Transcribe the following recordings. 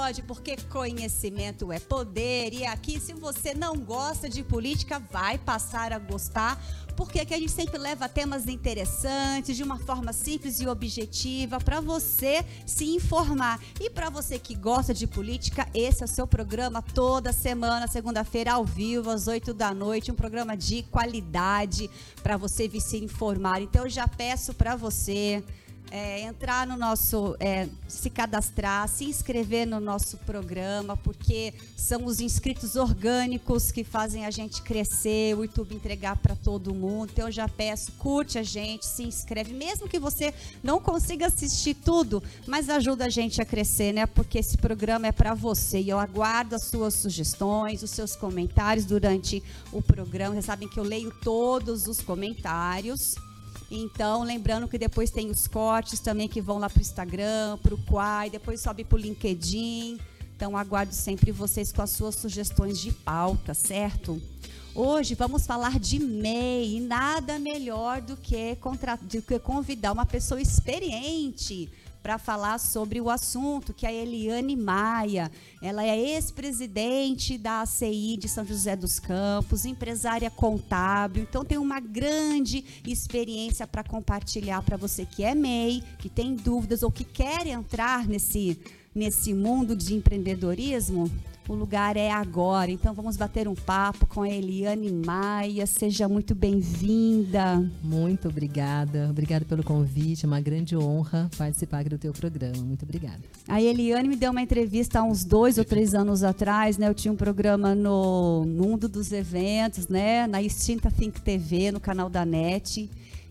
Pode, porque conhecimento é poder. E aqui, se você não gosta de política, vai passar a gostar, porque aqui a gente sempre leva temas interessantes, de uma forma simples e objetiva, para você se informar. E para você que gosta de política, esse é o seu programa toda semana, segunda-feira, ao vivo, às 8 da noite. Um programa de qualidade para você se informar. Então, eu já peço para você é, entrar no nosso, é, se cadastrar, se inscrever no nosso programa, porque são os inscritos orgânicos que fazem a gente crescer, o YouTube entregar para todo mundo. Então eu já peço, curte a gente, se inscreve, mesmo que você não consiga assistir tudo, mas ajuda a gente a crescer, né? Porque esse programa é para você e eu aguardo as suas sugestões, os seus comentários durante o programa. Vocês sabem que eu leio todos os comentários. Então, lembrando que depois tem os cortes também que vão lá para o Instagram, para o Quai, depois sobe para o LinkedIn. Então, aguardo sempre vocês com as suas sugestões de pauta, certo? Hoje vamos falar de MEI e nada melhor do que, contra, do que convidar uma pessoa experiente para falar sobre o assunto, que é a Eliane Maia. Ela é ex-presidente da ACI de São José dos Campos, empresária contábil, então tem uma grande experiência para compartilhar para você que é MEI, que tem dúvidas ou que quer entrar nesse, nesse mundo de empreendedorismo. O lugar é agora. Então vamos bater um papo com a Eliane Maia. Seja muito bem-vinda. Muito obrigada. Obrigada pelo convite. É uma grande honra participar do teu programa. Muito obrigada. A Eliane me deu uma entrevista há uns dois ou três anos atrás, né? Eu tinha um programa no Mundo dos Eventos, né? Na extinta Think TV, no canal da NET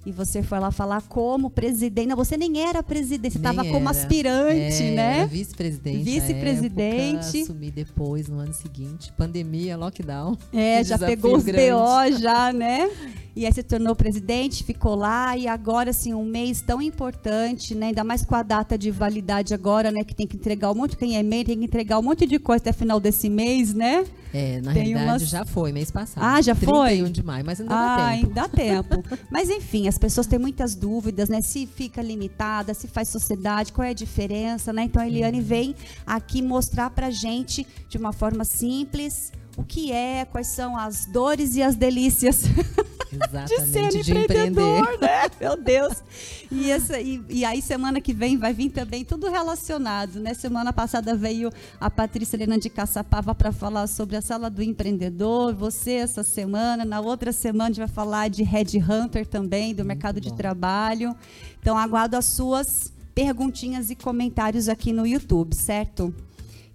e você foi lá falar como presidente. Não, você nem era presidente, você estava como aspirante, é, né? Vice-presidente. Vice-presidente. Assumi depois, no ano seguinte. Pandemia, lockdown. É, já pegou os BO já, né? E aí se tornou presidente, ficou lá e agora assim um mês tão importante, né? Ainda mais com a data de validade agora, né? Que tem que entregar um monte quem é MEI tem que entregar um monte de coisa até final desse mês, né? É, na tem realidade umas... já foi mês passado. Ah, já 31 foi. 31 de maio, mas ainda ah, dá tempo. Dá tempo. mas enfim, as pessoas têm muitas dúvidas, né? Se fica limitada, se faz sociedade, qual é a diferença, né? Então a Eliane uhum. vem aqui mostrar pra gente de uma forma simples o que é, quais são as dores e as delícias Exatamente, de ser de empreendedor, né? Meu Deus. E, essa, e, e, aí semana que vem vai vir também tudo relacionado, né? Semana passada veio a Patrícia Helena de Caçapava para falar sobre a sala do empreendedor. Você essa semana, na outra semana a gente vai falar de Red Hunter também, do Muito mercado bom. de trabalho. Então aguardo as suas perguntinhas e comentários aqui no YouTube, certo?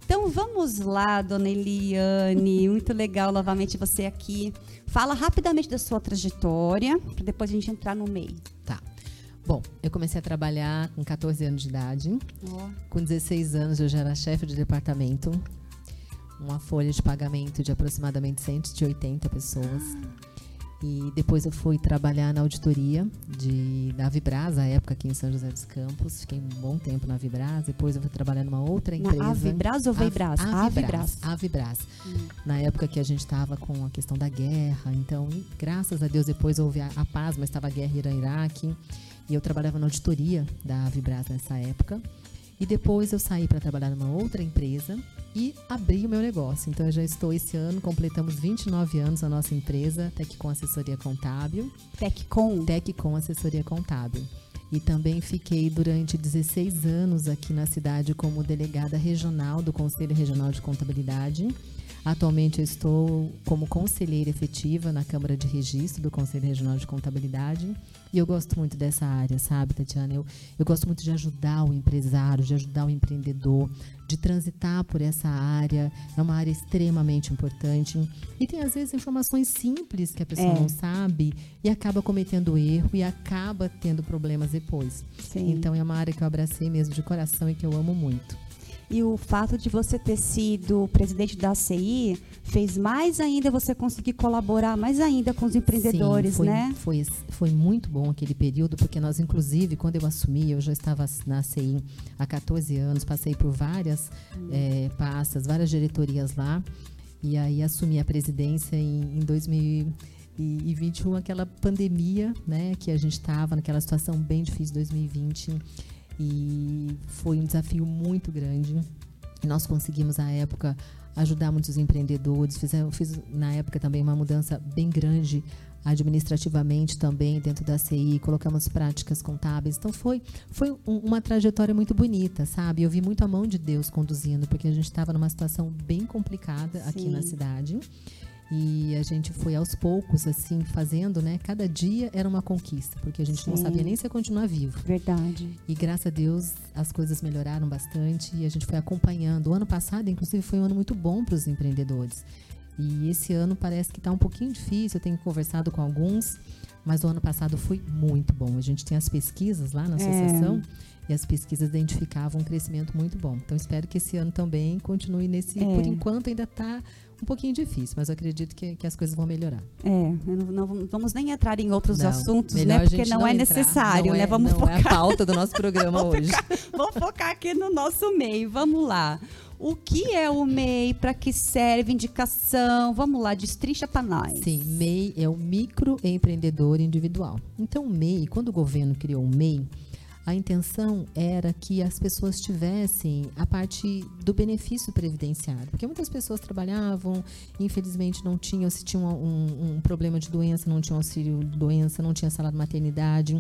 Então vamos lá, dona Eliane. Muito legal novamente você aqui. Fala rapidamente da sua trajetória, para depois a gente entrar no meio. Tá. Bom, eu comecei a trabalhar com 14 anos de idade. Oh. Com 16 anos eu já era chefe de departamento. Uma folha de pagamento de aproximadamente 180 pessoas. Ah. E depois eu fui trabalhar na auditoria de, da Vibras, à época aqui em São José dos Campos. Fiquei um bom tempo na Vibras. Depois eu fui trabalhar numa outra empresa. Na Vibras ou Vibras? A, a Vibras. A Vibras. Hum. Na época que a gente estava com a questão da guerra. Então, graças a Deus, depois houve a, a paz, mas estava a guerra Irã-Iraque. E eu trabalhava na auditoria da Vibras nessa época. E depois eu saí para trabalhar numa outra empresa e abri o meu negócio. Então eu já estou esse ano, completamos 29 anos a nossa empresa, Teccom Assessoria Contábil. Teccom? Teccom Assessoria Contábil. E também fiquei durante 16 anos aqui na cidade como delegada regional do Conselho Regional de Contabilidade. Atualmente eu estou como conselheira efetiva na Câmara de Registro do Conselho Regional de Contabilidade. E eu gosto muito dessa área, sabe, Tatiana? Eu, eu gosto muito de ajudar o empresário, de ajudar o empreendedor, de transitar por essa área. É uma área extremamente importante. E tem, às vezes, informações simples que a pessoa é. não sabe e acaba cometendo erro e acaba tendo problemas depois. Sim. Então, é uma área que eu abracei mesmo de coração e que eu amo muito. E o fato de você ter sido presidente da ACI fez mais ainda você conseguir colaborar mais ainda com os empreendedores, Sim, foi, né? Foi, foi muito bom aquele período, porque nós, inclusive, quando eu assumi, eu já estava na ACI há 14 anos, passei por várias hum. é, pastas, várias diretorias lá, e aí assumi a presidência em, em 2021, aquela pandemia, né, que a gente estava naquela situação bem difícil, 2020 E foi um desafio muito grande. Nós conseguimos, à época, ajudar muitos empreendedores. Fizemos, fiz, na época, também uma mudança bem grande administrativamente também dentro da CI, colocamos práticas contábeis. Então foi, foi um, uma trajetória muito bonita, sabe? Eu vi muito a mão de Deus conduzindo, porque a gente estava numa situação bem complicada Sim. aqui na cidade. E a gente foi aos poucos, assim, fazendo, né? Cada dia era uma conquista, porque a gente Sim. não sabia nem se ia continuar vivo. Verdade. E graças a Deus as coisas melhoraram bastante e a gente foi acompanhando. O ano passado, inclusive, foi um ano muito bom para os empreendedores. E esse ano parece que está um pouquinho difícil, eu tenho conversado com alguns, mas o ano passado foi muito bom. A gente tem as pesquisas lá na é. associação. É e as pesquisas identificavam um crescimento muito bom. Então espero que esse ano também continue nesse. É. Por enquanto ainda está um pouquinho difícil, mas eu acredito que, que as coisas vão melhorar. É, não, não vamos nem entrar em outros não, assuntos, né? Porque não, não é entrar, necessário, não né? É, vamos não focar. é a pauta do nosso programa hoje. vamos focar aqui no nosso meio. Vamos lá. O que é o MEI? Para que serve? Indicação? Vamos lá, destrincha para nós. Sim, MEI é o microempreendedor individual. Então, o MEI, quando o governo criou o MEI, a intenção era que as pessoas tivessem a parte do benefício previdenciário, porque muitas pessoas trabalhavam, infelizmente não tinham, se tinham um, um problema de doença, não tinham auxílio de doença, não tinha salário de maternidade.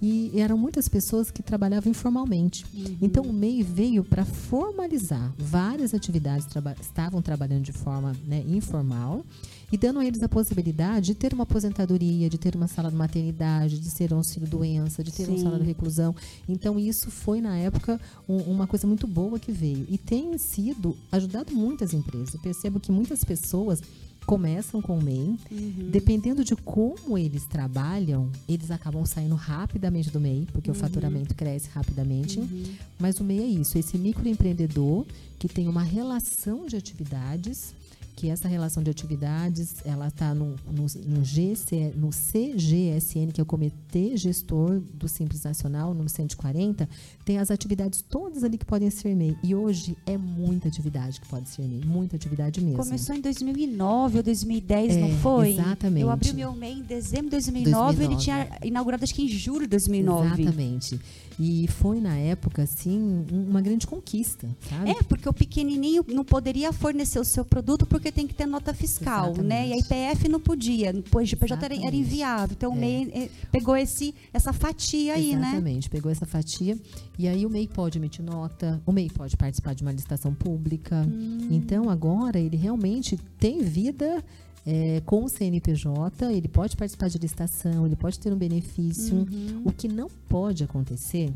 E eram muitas pessoas que trabalhavam informalmente. Uhum. Então o MEI veio para formalizar várias atividades traba estavam trabalhando de forma né, informal e dando a eles a possibilidade de ter uma aposentadoria, de ter uma sala de maternidade, de ter um auxílio doença, de ter Sim. um sala de reclusão. Então isso foi na época um, uma coisa muito boa que veio e tem sido ajudado muitas empresas. Eu percebo que muitas pessoas começam com o MEI. Uhum. Dependendo de como eles trabalham, eles acabam saindo rapidamente do MEI, porque uhum. o faturamento cresce rapidamente. Uhum. Mas o MEI é isso, esse microempreendedor que tem uma relação de atividades que essa relação de atividades ela está no, no, no, GC, no CGSN, que é o Comitê Gestor do Simples Nacional, no 140, tem as atividades todas ali que podem ser MEI. E hoje é muita atividade que pode ser MEI, muita atividade mesmo. Começou em 2009 ou 2010, é, não foi? Exatamente. Eu abri o meu MEI em dezembro de 2009, 2009. ele tinha inaugurado acho que em julho de 2009. Exatamente. E foi, na época, assim, uma grande conquista, sabe? É, porque o pequenininho não poderia fornecer o seu produto porque tem que ter nota fiscal, Exatamente. né? E a IPF não podia, depois de PJ era, era inviável. Então, é. o MEI eh, pegou esse, essa fatia aí, né? Exatamente, pegou essa fatia. E aí, o MEI pode emitir nota, o MEI pode participar de uma licitação pública. Hum. Então, agora, ele realmente tem vida é, com o CNPJ, ele pode participar de licitação, ele pode ter um benefício. Uhum. O que não pode acontecer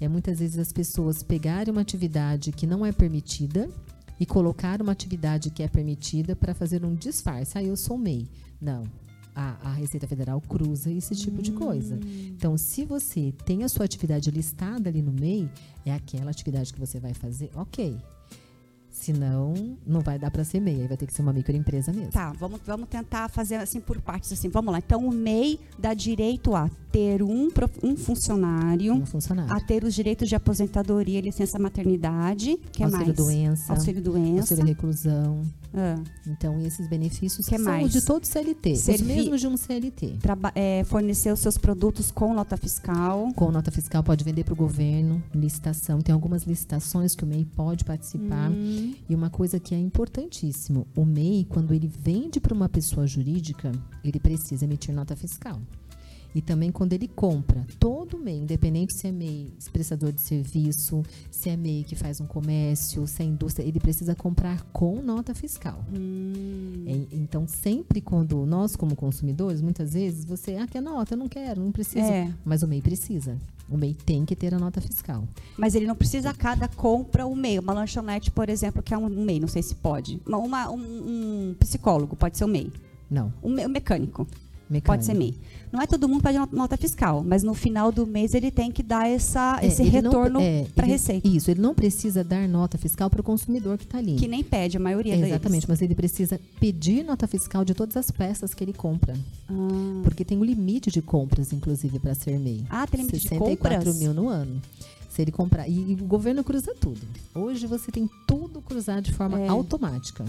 é muitas vezes as pessoas pegarem uma atividade que não é permitida e colocar uma atividade que é permitida para fazer um disfarce. Ah, eu sou MEI. Não. A, a Receita Federal cruza esse tipo de coisa. Hum. Então, se você tem a sua atividade listada ali no MEI, é aquela atividade que você vai fazer, ok. Senão, não vai dar para ser MEI, aí vai ter que ser uma microempresa mesmo. Tá, vamos, vamos tentar fazer assim por partes. assim. Vamos lá. Então, o MEI dá direito a ter um, um funcionário, um funcionário, a ter os direitos de aposentadoria, licença maternidade, que é auxílio mais? Doença, auxílio doença, auxílio reclusão. Ah. Então, esses benefícios que são mais? de todo CLT, Servi os mesmos de um CLT. Traba é, fornecer os seus produtos com nota fiscal. Com nota fiscal, pode vender para o governo, licitação. Tem algumas licitações que o MEI pode participar. Hum. E uma coisa que é importantíssimo, o MEI, quando ele vende para uma pessoa jurídica, ele precisa emitir nota fiscal. E também quando ele compra, todo MEI, independente se é MEI prestador de serviço, se é MEI que faz um comércio, se é indústria, ele precisa comprar com nota fiscal. Hum. É, então, sempre quando nós, como consumidores, muitas vezes você, ah, quer nota? Eu não quero, não preciso. É. Mas o MEI precisa. O MEI tem que ter a nota fiscal. Mas ele não precisa a cada compra o MEI. Uma lanchonete, por exemplo, que é um MEI, não sei se pode. Uma, uma um, um, psicólogo pode ser o MEI. Não. Um, um mecânico. Mecânico. Pode ser MEI. Não é todo mundo pede nota fiscal, mas no final do mês ele tem que dar essa, é, esse retorno é, para a Receita. Isso, ele não precisa dar nota fiscal para o consumidor que está ali. Que nem pede, a maioria é, Exatamente, mas ele precisa pedir nota fiscal de todas as peças que ele compra. Ah. Porque tem um limite de compras, inclusive, para ser MEI. Ah, tem limite 64 de compras? mil no ano. Se ele comprar. E, e, o governo cruza tudo. Hoje você tem tudo cruzado de forma é. automática.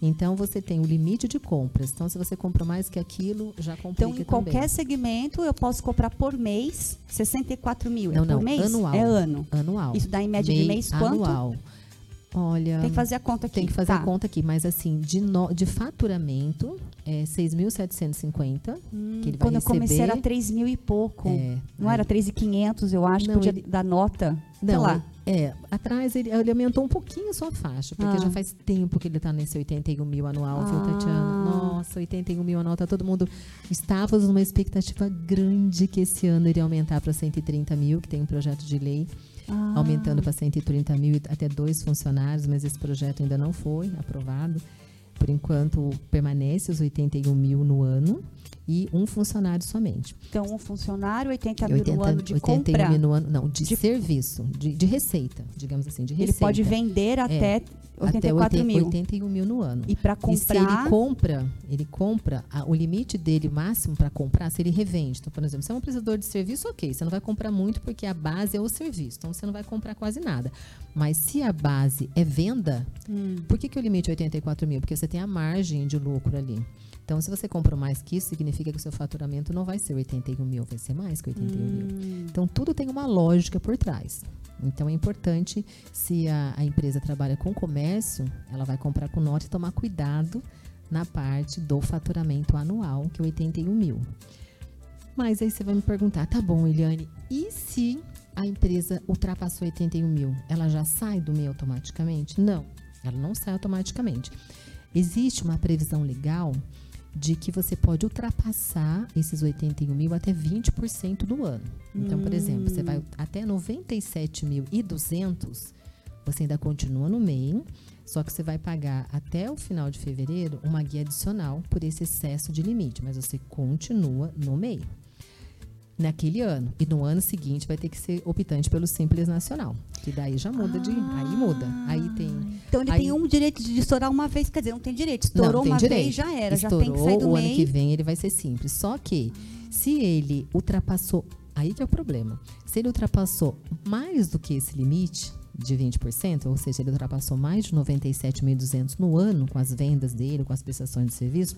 Então você tem o limite de compras. Então se você compra mais que aquilo, já complica Então, em qualquer também. segmento, eu posso comprar por mês 64 mil. Não, é não, por mês? anual. É ano. Anual. Isso dá em média de mês quanto? Anual. Olha, Tem que fazer a conta aqui. tem que fazer Tá. a conta aqui, mas assim, de, no- de faturamento é 6.750 que ele vai Hum, Quando eu comecei receber. era 3 mil e pouco. É, não aí- era 3.500, eu acho, Não, podia ele- dar nota. sei Não, lá. é, atrás ele, ele aumentou um pouquinho a sua faixa, porque Ah. já faz tempo que ele está nesse 81 mil anual, viu, Ah. Tatiana? Nossa, 81 mil anual, tá todo mundo... Estávamos numa expectativa grande que esse ano iria aumentar para 130 mil, que tem um projeto de lei, Ah. aumentando para 130 mil e até dois funcionários, mas esse projeto ainda não foi aprovado. Por enquanto, permanece os 81 mil no ano e um funcionário somente. Então, um funcionário, 80 mil 80, no ano de 81 compra. mil no ano, não, de, De- serviço, de, de receita, digamos assim, de Ele receita. pode vender até até 84 80 mil. 81 mil no ano. E para E se ele comprar. compra, ele compra, a- o limite dele máximo para comprar, se ele revende. Então, por exemplo, você é um prestador de serviço, ok, você não vai comprar muito porque a base é o serviço, então você não vai comprar quase nada. Mas se a base é venda, Hum. por que, que o limite é 84 mil? Porque você tem a margem de lucro ali. Então, se você compra mais que isso, significa que o seu faturamento não vai ser 81 mil, vai ser mais que 81 mil. Hum. Então, tudo tem uma lógica por trás. Então, é importante, se a, a empresa trabalha com comércio, ela vai comprar com nota e tomar cuidado na parte do faturamento anual, que é 81 mil. Mas aí você vai me perguntar, tá bom, Eliane, e se a empresa ultrapassou 81 mil? Ela já sai do MEI automaticamente? Não, ela não sai automaticamente. Existe uma previsão legal de que você pode ultrapassar esses 81 mil até 20% do ano. Então, por exemplo, você vai até 97.200, você ainda continua no MEI, só que você vai pagar até o final de fevereiro uma guia adicional por esse excesso de limite, mas você continua no MEI. Naquele ano. E no ano seguinte vai ter que ser optante pelo Simples Nacional. Que daí já muda de. Aí muda. Aí tem. Então ele Aí- tem um direito de estourar uma vez, quer dizer, não tem direito. Estourou Não, tem uma direito. vez, já era, Estourou, já tem que sair do o ano que vem ele vai ser simples. Só que se ele ultrapassou, aí que é o problema. Se ele ultrapassou mais do que esse limite de 20%, ou seja, ele ultrapassou mais de 97.200 no ano com as vendas dele, com as prestações de serviço,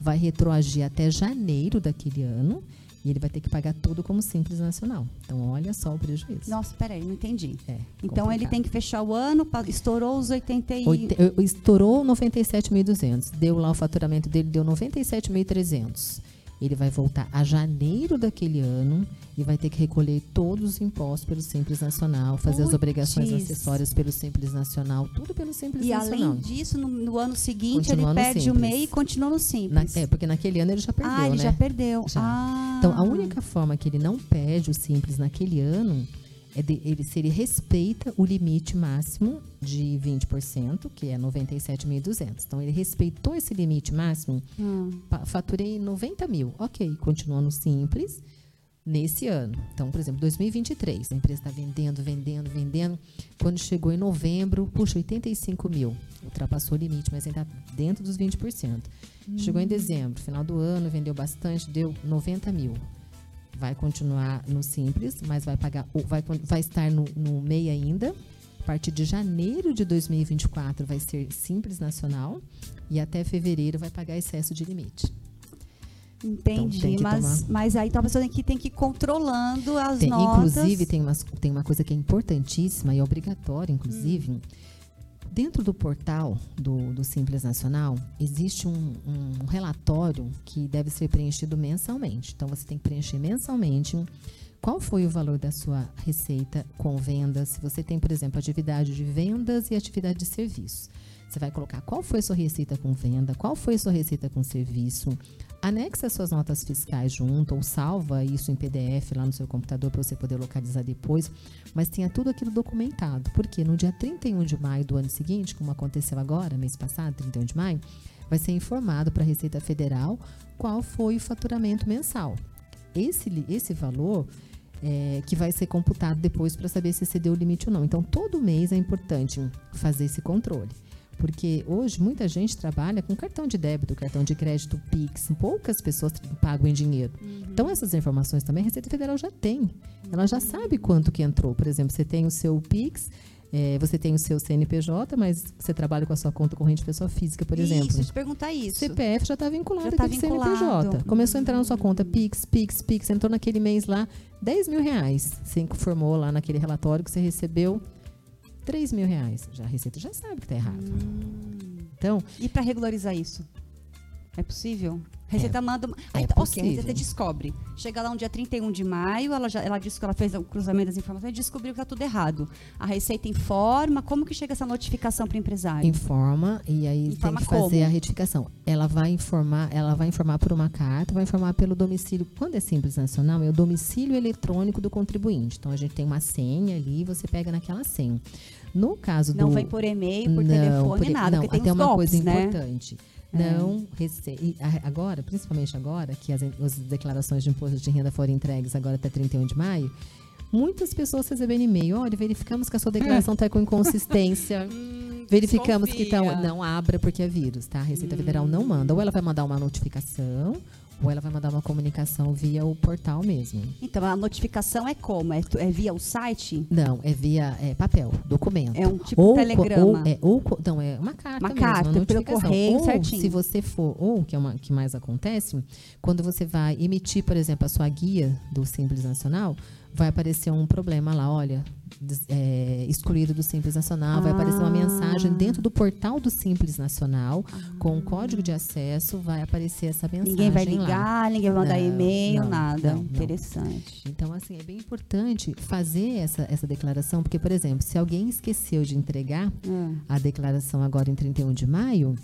vai retroagir até janeiro daquele ano e ele vai ter que pagar tudo como simples nacional. Então, olha só o prejuízo. Nossa, peraí, não entendi. É, Então ele complicado. tem que fechar o ano, estourou os 80 e... Oite- eh, Estourou 97.200. Deu lá o faturamento dele, deu 97.300. Ele vai voltar a janeiro daquele ano e vai ter que recolher todos os impostos pelo Simples Nacional, fazer as obrigações acessórias pelo Simples Nacional, tudo pelo Simples E Nacional. além disso, no, no ano seguinte, Continua ele perde o. MEI e continua no Na- Simples. é, porque naquele ano ele já perdeu, ah, ele né? já perdeu. Já. Ah. Então, a única forma que ele não perde o Simples naquele ano ele, se ele respeita o limite máximo de 20%, que é 97.200. Então, ele respeitou esse limite máximo, Hum. faturei 90 mil. Ok, continua no Simples nesse ano. Então, por exemplo, 2023, a empresa está vendendo, vendendo, vendendo. Quando chegou em novembro, puxa, 85 mil. Ultrapassou o limite, mas ainda dentro dos 20%. Chegou em dezembro, final do ano, vendeu bastante, deu 90 mil. Vai continuar no Simples, mas vai pagar, vai, vai estar no, no MEI ainda. A partir de janeiro de 2024 vai ser Simples Nacional e até fevereiro vai pagar excesso de limite. Entendi, Então, mas, tomar- mas aí então a pessoa tem que, tem que ir controlando as Tem- notas. inclusive, tem, umas, tem uma coisa que é importantíssima e é obrigatória, inclusive. Hum. Dentro do portal do, do Simples Nacional, existe um, um relatório que deve ser preenchido mensalmente. Então, você tem que preencher mensalmente qual foi o valor da sua receita com vendas. Se você tem, por exemplo, atividade de vendas e atividade de serviços. Você vai colocar qual foi a sua receita com venda, qual foi a sua receita com serviço, anexa as suas notas fiscais junto ou salva isso em PDF lá no seu computador para você poder localizar depois, mas tenha tudo aquilo documentado, porque no dia 31 de maio do ano seguinte, como aconteceu agora, mês passado, 31 de maio, vai ser informado para a Receita Federal qual foi o faturamento mensal. Esse, esse valor é, que vai ser computado depois para saber se excedeu o limite ou não. Então, todo mês é importante fazer esse controle. Porque hoje muita gente trabalha com cartão de débito, cartão de crédito, Pix. Poucas pessoas pagam em dinheiro. Então, essas informações também a Receita Federal já tem. Ela já sabe quanto que entrou. Por exemplo, você tem o seu Pix, É, você tem o seu CNPJ, mas você trabalha com a sua conta corrente pessoa física, por exemplo. Isso, te perguntar isso. CPF já está vinculado Já tá com o CNPJ. Começou a entrar na sua conta Pix, Pix, Pix, entrou naquele mês lá 10 mil reais. Você informou lá naquele relatório que você recebeu 3 mil reais. Já a Receita já sabe que está errado. Então, E para regularizar isso? É possível? Receita manda. uma- Ah, é então, ok, a possível. Receita descobre. Chega lá um dia 31 de maio, ela, já, ela disse que ela fez o cruzamento das informações e descobriu que está tudo errado. A Receita informa. Como que chega essa notificação para o empresário? informa e aí Informa tem que fazer como? a retificação. Ela vai informar, ela vai informar por uma carta, vai informar pelo domicílio. Quando é simples nacional, é o domicílio eletrônico do contribuinte. Então a gente tem uma senha ali, você pega naquela senha. No caso Não do vem por e-mail, por não, telefone, por- nada, Não, porque tem até uma golpes, coisa né? importante. Não rece... e a- agora, principalmente agora, que as, as declarações de imposto de renda foram entregues agora até 31 de maio, muitas pessoas recebendo e-mail. Olha, verificamos que a sua declaração está com inconsistência. Verificamos que tá, desconfia. não abra porque é vírus, tá? A Receita Federal não manda. Ou ela vai mandar uma notificação, ou ela vai mandar uma comunicação via o portal mesmo. Então, a notificação é como? É, é via o site? Não, é via é, papel, documento. É um tipo ou, telegrama. Ou, é, ou, não, é uma carta Uma mesmo, carta, uma pelo correio, ou, certinho. se você for, ou, que é uma que mais acontece, quando você vai emitir, por exemplo, a sua guia do Simples Nacional, vai aparecer um problema lá, olha, é, excluído do Simples Nacional, vai aparecer uma Ah. mensagem dentro do portal do Simples Nacional, com o código de acesso, vai aparecer essa mensagem Ninguém vai lá. ligar, ninguém vai mandar e-mail, nada. não, não. Interessante. Então, assim, é bem importante fazer essa, essa declaração, porque, por exemplo, se alguém esqueceu de entregar Ah. a declaração agora em 31 de maio,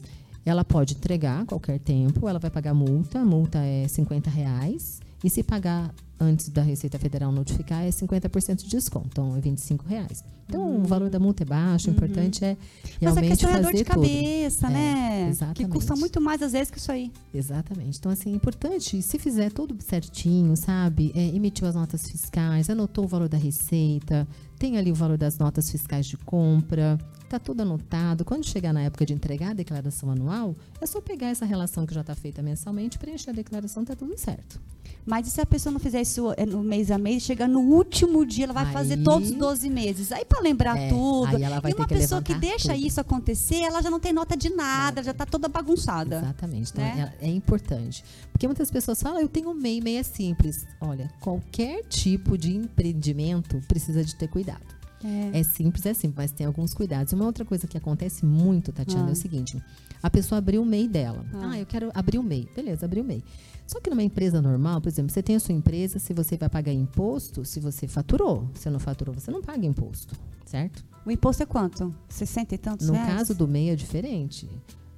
ela pode entregar a qualquer tempo, ela vai pagar multa, a multa é 50 reais, e se pagar antes da Receita Federal notificar, é 50% de desconto, então é 25 reais. Então, o valor da multa é baixo, o importante é Uhum. Mas a realmente questão é fazer dor de tudo. cabeça, É, né? Que exatamente. custa muito mais às vezes que isso aí. Exatamente. Então, assim, é importante, se fizer tudo certinho, sabe? É, emitiu as notas fiscais, anotou o valor da receita, tem ali o valor das notas fiscais de compra, tá tudo anotado. Quando chegar na época de entregar a declaração anual, é só pegar essa relação que já está feita mensalmente, preencher a declaração, tá tudo certo. Mas e se a pessoa não fizer isso é, no mês a mês, chegar no último dia, ela vai Aí- fazer todos os 12 meses. Aí para lembrar É, tudo. aí ela vai e uma pessoa que deixa tudo. isso acontecer, ela já não tem nota de nada, já tá toda bagunçada. Exatamente. Então, Né? é, é importante. Porque muitas pessoas falam, "Ah, eu tenho um MEI, MEI é simples. Olha, qualquer tipo de empreendimento precisa de ter cuidado. É. É simples, é simples, mas tem alguns cuidados. Uma outra coisa que acontece muito, Tatiana, Ah. é o seguinte: a pessoa abriu o MEI dela. Ah. Ah. eu quero abrir o MEI. Beleza, abriu o MEI. Só que numa empresa normal, por exemplo, você tem a sua empresa, se você vai pagar imposto, se você faturou. Se não faturou, você não paga imposto, certo? O imposto é quanto? 60 e tantos No reais? caso do MEI é diferente.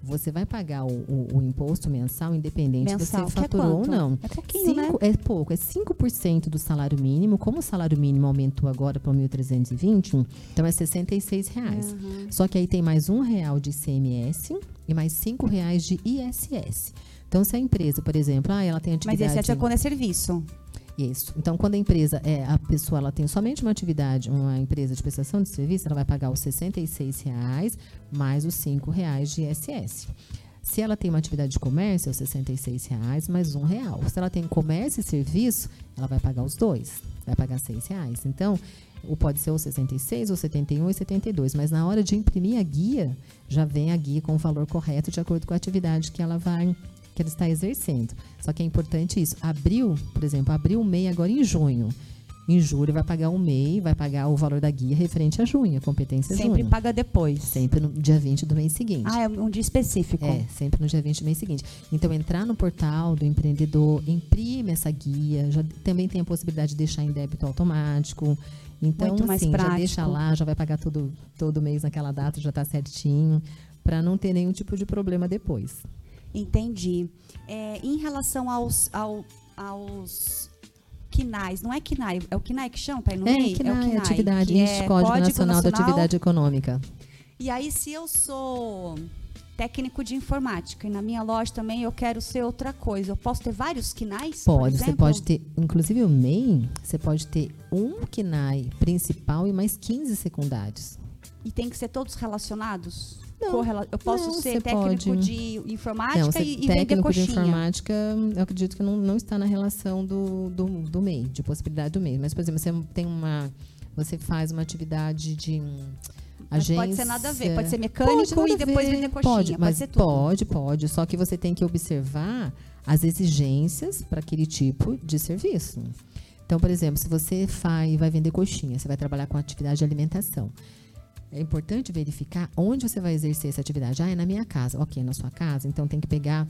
Você vai pagar o, o- o imposto mensal, independente Mensal, se que é você faturou ou quanto? não. É pouquinho, né? Cinco- É pouco, é 5% do salário mínimo. Como o salário mínimo aumentou agora para 1.320, então é 66 reais. Uhum. Só que aí tem mais um real de ICMS e mais cinco reais de ISS. Então, se a empresa, por exemplo, ah, ela tem Mas atividade... esse é quando é serviço. Isso. Então, quando a empresa, é, a pessoa ela tem somente uma atividade, uma empresa de prestação de serviço, ela vai pagar os 66 reais mais os 5 reais de ISS. Se ela tem uma atividade de comércio, é os 66 reais mais um real. Se ela tem comércio e serviço, ela vai pagar os dois, vai pagar 6 reais. Então, ou pode ser o 66, ou 71 e 72, mas na hora de imprimir a guia, já vem a guia com o valor correto de acordo com a atividade que ela vai que ela está exercendo. Só que é importante isso. Abril, por exemplo, abriu o MEI agora em junho. Em julho vai pagar o MEI, vai pagar o valor da guia referente a junho, a competência Sempre junho. paga depois. Sempre no dia 20 do mês seguinte. Ah, é um dia específico. É, sempre no dia 20 do mês seguinte. Então, entrar no portal do empreendedor, imprime essa guia, já também tem a possibilidade de deixar em débito automático. Então, Muito mais assim, já prático. deixa lá, já vai pagar todo, todo mês naquela data, já está certinho, para não ter nenhum tipo de problema depois. Entendi. É, em relação aos, ao- aos quinais, não é quinai, é o quinai que chama no É, que é o na quinai, atividade, que é Código, Nacional, da Atividade Econômica. E aí, se eu sou técnico de informática e na minha loja também eu quero ser outra coisa, eu posso ter vários quinais? Pode, você pode ter, inclusive o MEI, você pode ter um KNAI principal e mais 15 secundários. E tem que ser todos relacionados? Não, Correla- Eu posso não, ser técnico pode. de informática não, e, e vender técnico de coxinha. informática, eu acredito que não, não está na relação do, do, do MEI, de possibilidade do MEI. Mas, por exemplo, você tem uma. Você faz uma atividade de. Mas agência. pode ser nada a ver, pode ser mecânico pode e depois vender coxinha. Pode, pode mas pode, pode. Só que você tem que observar as exigências para aquele tipo de serviço. Então, por exemplo, se você vai, vai vender coxinha, você vai trabalhar com atividade de alimentação. É importante verificar onde você vai exercer essa atividade. Ah, é na minha casa. Ok, na sua casa. Então tem que pegar,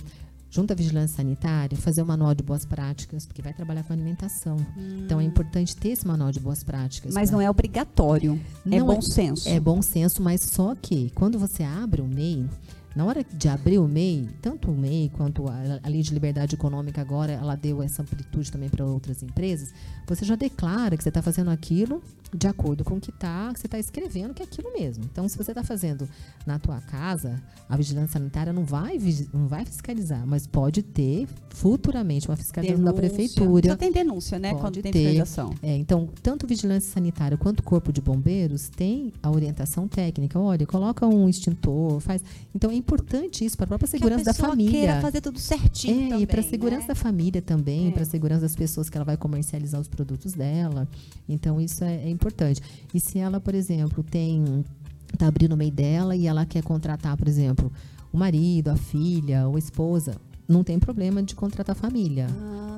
junto à vigilância sanitária, fazer um manual de boas práticas, porque vai trabalhar com alimentação. Hum. Então é importante ter esse manual de boas práticas. Mas pra... não é obrigatório. É não é bom senso. É bom senso, mas só que quando você abre o MEI, na hora de abrir o MEI, tanto o MEI quanto a, a Lei de Liberdade Econômica agora, ela deu essa amplitude também para outras empresas, você já declara que você está fazendo aquilo de acordo com o que tá, que você está escrevendo, que é aquilo mesmo. Então, se você está fazendo na tua casa, a vigilância sanitária não vai, não vai fiscalizar, mas pode ter futuramente uma fiscalização denúncia. da prefeitura. Já tem denúncia, né? Pode quando tem fiscalização. É, então, tanto vigilância sanitária quanto o corpo de bombeiros tem a orientação técnica. Olha, coloca um extintor, faz. Então, é importante isso para a própria segurança que a da família. queira fazer tudo certinho. É, também, e para a né? segurança da família também, É. para a segurança das pessoas que ela vai comercializar os produtos dela. Então, isso é, é importante. E se ela, por exemplo, tem está abrindo o MEI dela e ela quer contratar, por exemplo, o marido, a filha ou a esposa, não tem problema de contratar a família.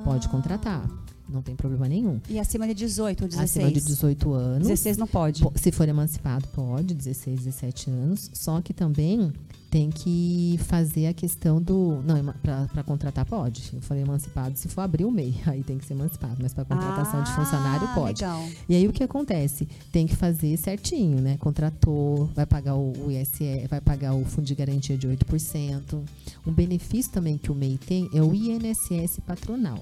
Pode contratar. Não tem problema nenhum. E acima de 18 ou 16? Acima de 18 anos. 16 não pode. Po- Se for emancipado, pode, 16, 17 anos. Só que também tem que fazer a questão do. Não, para contratar pode. Eu falei emancipado, se for abrir o MEI, aí tem que ser emancipado. Mas para contratação de funcionário, Ah, pode. Legal. E aí o que acontece? Tem que fazer certinho, né? Contratou, vai pagar o, o ISE, vai pagar o fundo de garantia de 8%. Um benefício também que o MEI tem é o INSS patronal.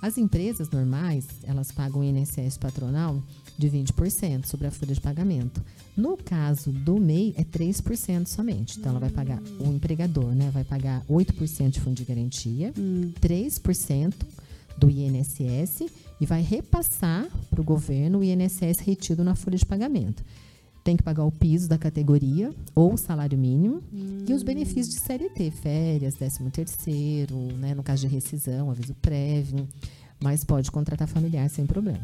As empresas normais, elas pagam o INSS patronal de 20% sobre a folha de pagamento. No caso do MEI, é 3% somente. Então, ela vai pagar, o empregador, né? Vai pagar 8% de fundo de garantia, 3% do INSS e vai repassar para o governo o INSS retido na folha de pagamento. Tem que pagar o piso da categoria ou o salário mínimo e os benefícios de CLT, férias, 13 terceiro, né, no caso de rescisão, aviso prévio, mas pode contratar familiar sem problema.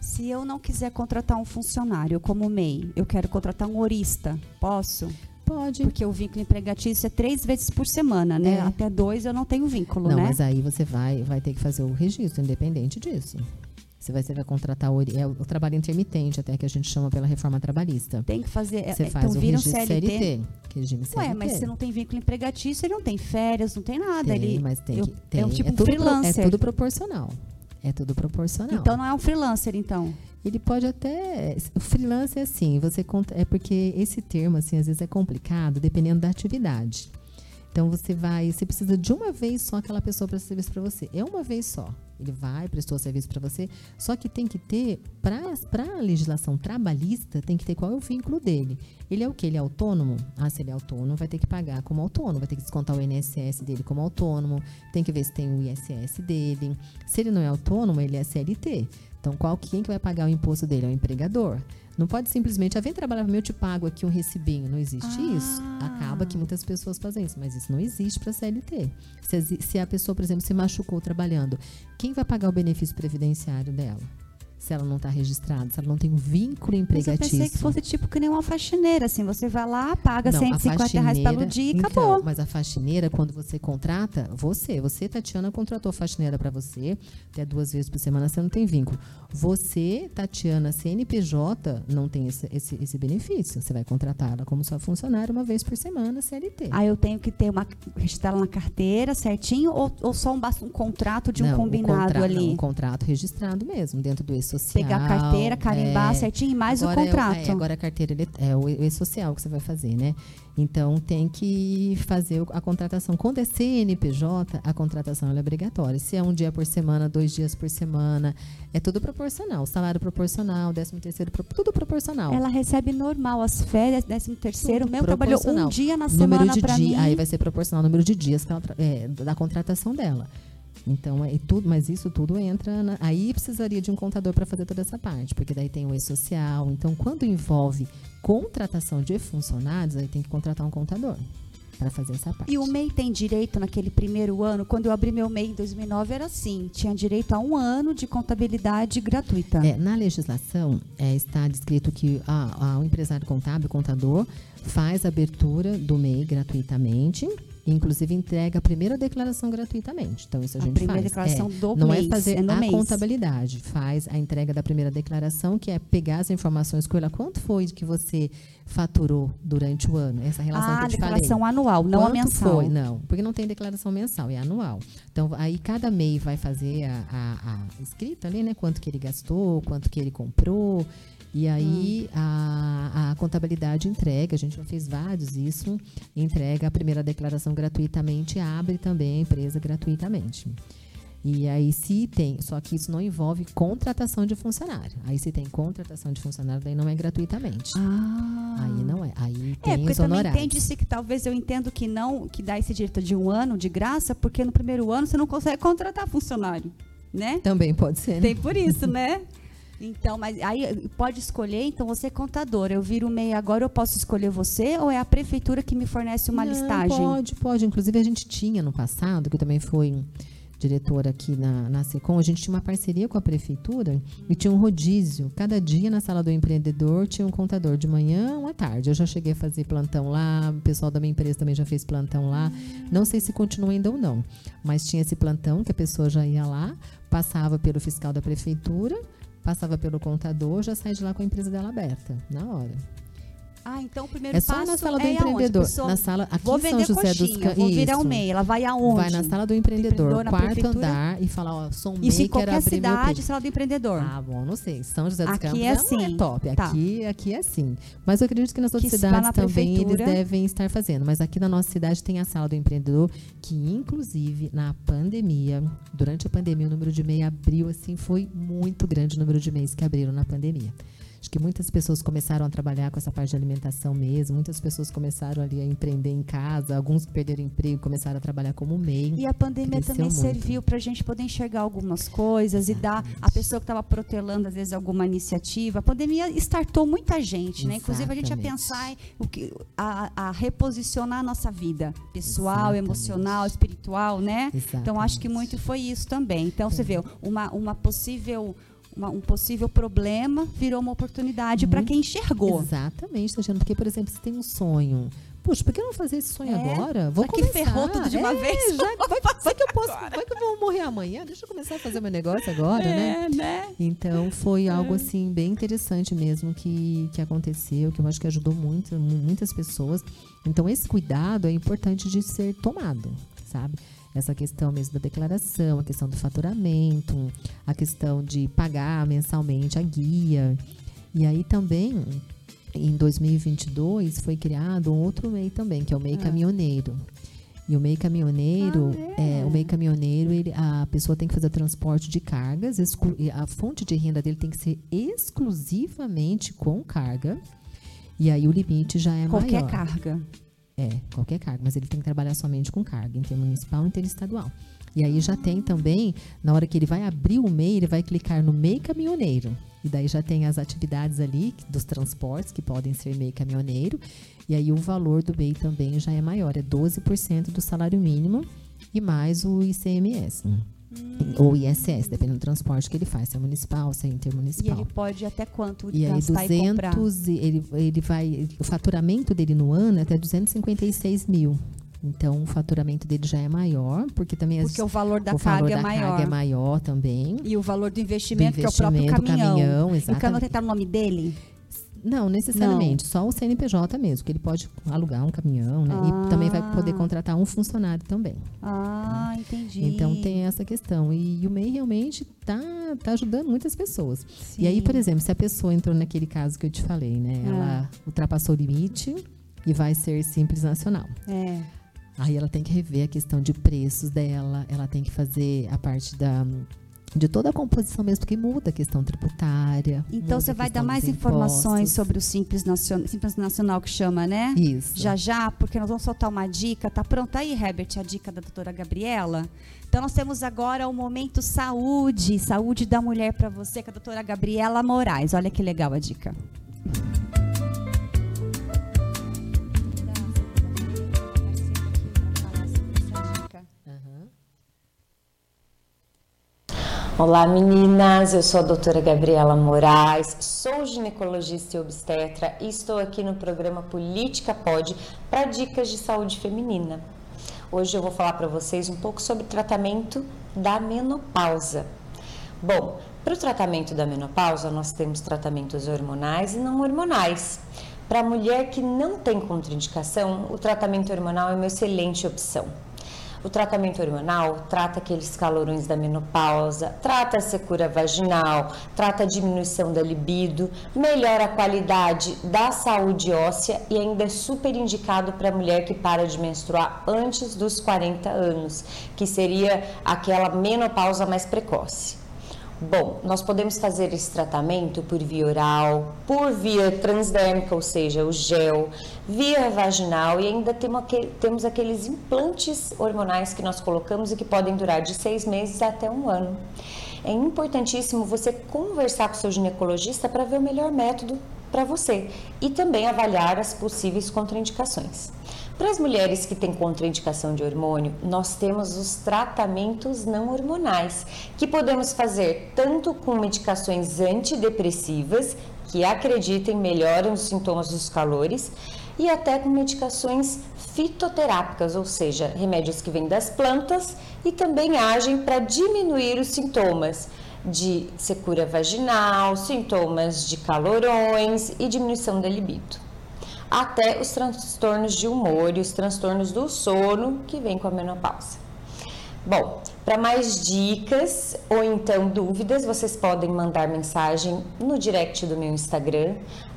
Se eu não quiser contratar um funcionário como MEI, eu quero contratar um horista, posso? Pode. Porque o vínculo empregatício é três vezes por semana, né? É. Até dois eu não tenho vínculo, Não, né? mas aí você vai, vai ter que fazer o registro, independente disso. Você vai, você vai contratar o, é o, trabalho intermitente, até que a gente chama pela reforma trabalhista. Tem que fazer. é, Você então faz o vira um registro CLT. CLT. Regime CLT. Ué, mas se não tem vínculo empregatício, ele não tem férias, não tem nada. Tem, ele, mas tem eu- que tem. é um tipo um tudo pro- freelancer. é tudo proporcional. É tudo proporcional. Então não é um freelancer, então. Ele pode até. O freelance é assim, você conta- é porque esse termo, assim, às vezes é complicado, dependendo da atividade. Então você vai, você precisa de uma vez só aquela pessoa para serviço para você. É uma vez só. Ele vai, prestou serviço para você. Só que tem que ter, para a legislação trabalhista, tem que ter qual é o vínculo dele. Ele é o que? Ele é autônomo? Ah, se ele é autônomo, vai ter que pagar como autônomo, vai ter que descontar o INSS dele como autônomo, tem que ver se tem o ISS dele. Se ele não é autônomo, ele é CLT. Então, qual quem que vai pagar o imposto dele? É o empregador. Não pode simplesmente, ah, vem trabalhar para mim, eu te pago aqui um recibinho. Não existe Ah. isso. Acaba que muitas pessoas fazem isso, mas isso não existe para CLT. Se, se a pessoa, por exemplo, se machucou trabalhando, quem vai pagar o benefício previdenciário dela? Se ela não está registrada, se ela não tem um vínculo Mas eu empregatício. pensei que fosse tipo que nem uma faxineira, assim. Você vai lá, paga Não, a 150 reais pelo dia e então, acabou. Mas a faxineira, quando você contrata, você, você, Tatiana, contratou faxineira para você, até duas vezes por semana você não tem vínculo. Você, Tatiana, CNPJ, não tem esse, esse, esse benefício. Você vai contratar ela como sua funcionária uma vez por semana, CLT. Aí eu tenho que ter uma registrá-la na carteira certinho ou, ou só um, um contrato de um Não, combinado ali? não, um contrato registrado mesmo, dentro do e-social. Pegar a carteira, carimbar é, certinho e mais agora o é contrato. É, agora a carteira é o e-social que você vai fazer, né? Então tem que fazer o- a contratação. Quando é CNPJ, a contratação é obrigatória. Se é um dia por semana, dois dias por semana, é tudo proporcional. Salário proporcional, décimo terceiro, tudo proporcional. Ela recebe normal as férias, 13 terceiro, mesmo trabalhou um dia na semana para mim. aí vai ser proporcional ao número de dias ela é, da contratação dela. Então, é tudo, mas isso tudo entra. na- aí precisaria de um contador para fazer toda essa parte, porque daí tem o e-social. Então, quando envolve contratação de funcionários, aí tem que contratar um contador. para fazer essa parte. E o MEI tem direito naquele primeiro ano? Quando eu abri meu MEI em 2009 era assim, tinha direito a um ano de contabilidade gratuita. É, na legislação é, está descrito que a, a, o empresário contábil, o contador, faz a abertura do MEI gratuitamente inclusive entrega a primeira declaração gratuitamente. Então isso a, a gente primeira faz. declaração é, do não mês, é fazer é a mês. contabilidade, faz a entrega da primeira declaração, que é pegar as informações com ela. Quanto foi que você faturou durante o ano? Essa relação ah, que eu te declaração falei. anual, não Quanto a mensal. Foi? Não, porque não tem declaração mensal, é anual. Então aí cada MEI vai fazer a, a, a escrita ali, né? Quanto que ele gastou, quanto que ele comprou. E aí hum. a, a, contabilidade entrega, a gente já fez vários isso, entrega a primeira declaração gratuitamente, abre também a empresa gratuitamente. E aí se tem, só que isso não envolve contratação de funcionário. Aí se tem contratação de funcionário, daí não é gratuitamente. Ah. Aí não é. Aí tem é, porque os honorários. também entende-se que talvez eu entendo que não, que dá esse direito de um ano de graça, porque no primeiro ano você não consegue contratar funcionário, né? Também pode ser. Né? Tem por isso, né? Então, mas aí pode escolher, então você é contador. Eu viro MEI agora, eu posso escolher você ou é a prefeitura que me fornece uma Não, listagem? Pode, pode. Inclusive a gente tinha no passado, que também foi diretora aqui na, na SECOM, a gente tinha uma parceria com a prefeitura e tinha um rodízio. Cada dia na sala do empreendedor tinha um contador de manhã à tarde. Eu já cheguei a fazer plantão lá, o pessoal da minha empresa também já fez plantão lá. Não sei se continua ainda ou não, mas tinha esse plantão que a pessoa já ia lá, passava pelo fiscal da prefeitura passava pelo contador, já sai de lá com a empresa dela aberta, na hora. Ah, então o primeiro é só passo na sala do é empreendedor. Na sala aqui vou em São José coxinha, dos Campos. Vou virar o MEI. Ela vai aonde? Vai na sala do empreendedor, empreendedor quarto andar e falar, ó, sou um Isso em qualquer cidade, sala do empreendedor. Ah, bom, não sei. São José dos aqui Campos é, é, assim. é top. Tá. Aqui, aqui é assim. Mas eu acredito que nas outras que cidades também prefeitura. eles devem estar fazendo. Mas aqui na nossa cidade tem a sala do empreendedor, que inclusive na pandemia, durante a pandemia, o número de MEI abriu, assim, foi muito grande o número de MEIs que abriram na pandemia. Acho que muitas pessoas começaram a trabalhar com essa parte de alimentação mesmo, muitas pessoas começaram ali a empreender em casa, alguns que perderam emprego começaram a trabalhar como MEI. E a pandemia também muito. serviu para a gente poder enxergar algumas coisas Exatamente. e dar a pessoa que estava protelando, às vezes, alguma iniciativa. A pandemia startou muita gente, né? Inclusive, a gente ia pensar em o que, a, a reposicionar a nossa vida pessoal, Exatamente. emocional, espiritual, né? Exatamente. Então, acho que muito foi isso também. Então, é. você vê, uma, uma possível uma, um possível problema virou uma oportunidade para quem enxergou. Exatamente, Tatiana. Porque, por exemplo, se tem um sonho. Puxa, por que não fazer esse sonho é, agora? Vou já começar. que ferrou tudo de uma é, vez. Já, vai, vai, que eu posso, vai que eu vou morrer amanhã. Deixa eu começar a fazer meu negócio agora, é, né? né? Então foi algo assim bem interessante mesmo que, que aconteceu, que eu acho que ajudou muito, muitas pessoas. Então esse cuidado é importante de ser tomado, sabe? Essa questão mesmo da declaração, a questão do faturamento, a questão de pagar mensalmente a guia. E aí também, em 2022, foi criado um outro MEI também, que é o MEI ah. Caminhoneiro. E o MEI caminhoneiro, ah, é. É, o MEI caminhoneiro, ele, a pessoa tem que fazer transporte de cargas, a fonte de renda dele tem que ser exclusivamente com carga. E aí o limite já é Qualquer maior. Qualquer carga. É, qualquer cargo, mas ele tem que trabalhar somente com carga, intermunicipal e interestadual. E aí já tem também, na hora que ele vai abrir o MEI, ele vai clicar no MEI caminhoneiro. E daí já tem as atividades ali dos transportes, que podem ser MEI caminhoneiro. E aí o valor do MEI também já é maior, é 12% do salário mínimo e mais o ICMS. Hum. Ou ISS, dependendo do transporte que ele faz, se é municipal, se é intermunicipal. E ele pode até quanto e aí 200, e ele, ele vai, o faturamento dele no ano é até 256 mil. Então, o faturamento dele já é maior, porque também porque as, o valor da, o carga, valor é da maior. carga é maior também. E o valor do investimento, do investimento que é o próprio caminhão. caminhão exatamente. E o caminhão tem que estar no nome dele? Não, necessariamente. Não. Só o CNPJ mesmo, que ele pode alugar um caminhão, né? Ah. E também vai poder contratar um funcionário também. Ah, né? entendi. Então tem essa questão. E, e o MEI realmente está tá ajudando muitas pessoas. Sim. E aí, por exemplo, se a pessoa entrou naquele caso que eu te falei, né? Ah. Ela ultrapassou o limite e vai ser simples nacional. É. Aí ela tem que rever a questão de preços dela, ela tem que fazer a parte da de toda a composição mesmo que muda a questão tributária. Então você vai dar mais informações sobre o Simples Nacional, Simples Nacional que chama, né? Isso. Já já, porque nós vamos soltar uma dica. Tá pronta aí, Herbert, a dica da doutora Gabriela? Então nós temos agora o momento saúde, saúde da mulher para você, com a doutora Gabriela Moraes. Olha que legal a dica. Olá meninas, eu sou a doutora Gabriela Moraes, sou ginecologista e obstetra e estou aqui no programa Política Pode para dicas de saúde feminina. Hoje eu vou falar para vocês um pouco sobre tratamento da menopausa. Bom, para o tratamento da menopausa nós temos tratamentos hormonais e não hormonais. Para a mulher que não tem contraindicação, o tratamento hormonal é uma excelente opção. O tratamento hormonal trata aqueles calorões da menopausa, trata a secura vaginal, trata a diminuição da libido, melhora a qualidade da saúde óssea e ainda é super indicado para a mulher que para de menstruar antes dos 40 anos, que seria aquela menopausa mais precoce. Bom, nós podemos fazer esse tratamento por via oral, por via transdérmica, ou seja, o gel, via vaginal e ainda temos aqueles implantes hormonais que nós colocamos e que podem durar de seis meses até um ano. É importantíssimo você conversar com seu ginecologista para ver o melhor método para você e também avaliar as possíveis contraindicações. Para as mulheres que têm contraindicação de hormônio, nós temos os tratamentos não hormonais, que podemos fazer tanto com medicações antidepressivas, que acreditem melhoram os sintomas dos calores, e até com medicações fitoterápicas, ou seja, remédios que vêm das plantas e também agem para diminuir os sintomas de secura vaginal, sintomas de calorões e diminuição da libido até os transtornos de humor e os transtornos do sono que vem com a menopausa. Bom, para mais dicas ou então dúvidas, vocês podem mandar mensagem no direct do meu Instagram,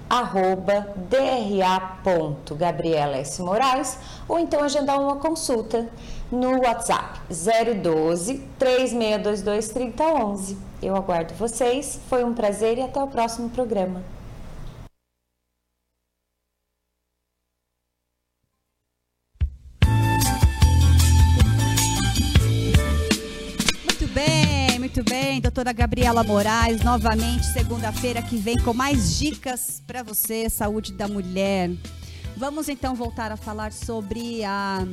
arroba dra.gabriela ou então agendar uma consulta no WhatsApp 012 3622 3011. Eu aguardo vocês, foi um prazer e até o próximo programa. Muito bem, doutora Gabriela Moraes, novamente, segunda-feira que vem com mais dicas para você, saúde da mulher. Vamos então voltar a falar sobre a.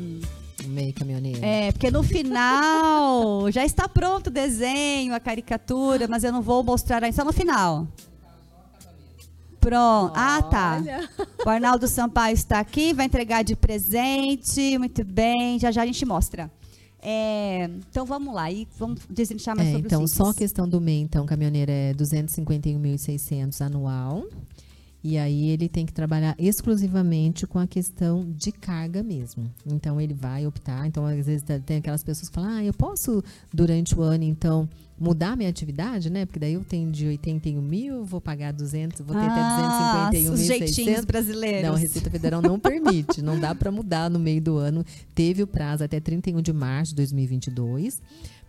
Meio caminhoneiro. É, porque no final já está pronto o desenho, a caricatura, mas eu não vou mostrar aí, só no final. Pronto. Ah, tá. O Arnaldo Sampaio está aqui, vai entregar de presente. Muito bem, já já a gente mostra. É, então vamos lá e vamos desenchar mais é, sobre então, os Então, só a questão do MEI, então, caminhoneiro é 251.600 anual. E aí ele tem que trabalhar exclusivamente com a questão de carga mesmo. Então ele vai optar. Então, às vezes tem aquelas pessoas que falam: ah, eu posso, durante o ano, então, mudar minha atividade, né? Porque daí eu tenho de 81 mil, vou pagar 200, vou ter ah, até 251 mil. Os jeitinhos brasileiros. Não, a Receita Federal não permite. não dá para mudar no meio do ano. Teve o prazo até 31 de março de 2022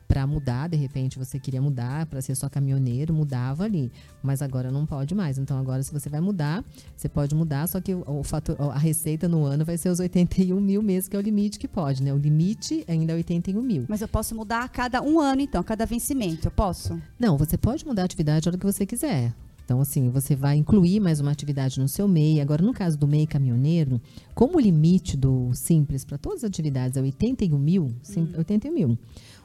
para mudar, de repente você queria mudar para ser só caminhoneiro, mudava ali, mas agora não pode mais. Então agora se você vai mudar, você pode mudar, só que o, o fator, a receita no ano vai ser os 81 mil meses, que é o limite que pode, né? O limite ainda é 81 mil. Mas eu posso mudar a cada um ano, então, a cada vencimento, eu posso? Não, você pode mudar a atividade a hora que você quiser. Então, assim, você vai incluir mais uma atividade no seu MEI. Agora, no caso do MEI caminhoneiro, como o limite do Simples para todas as atividades é 81 mil, sim, 81 mil,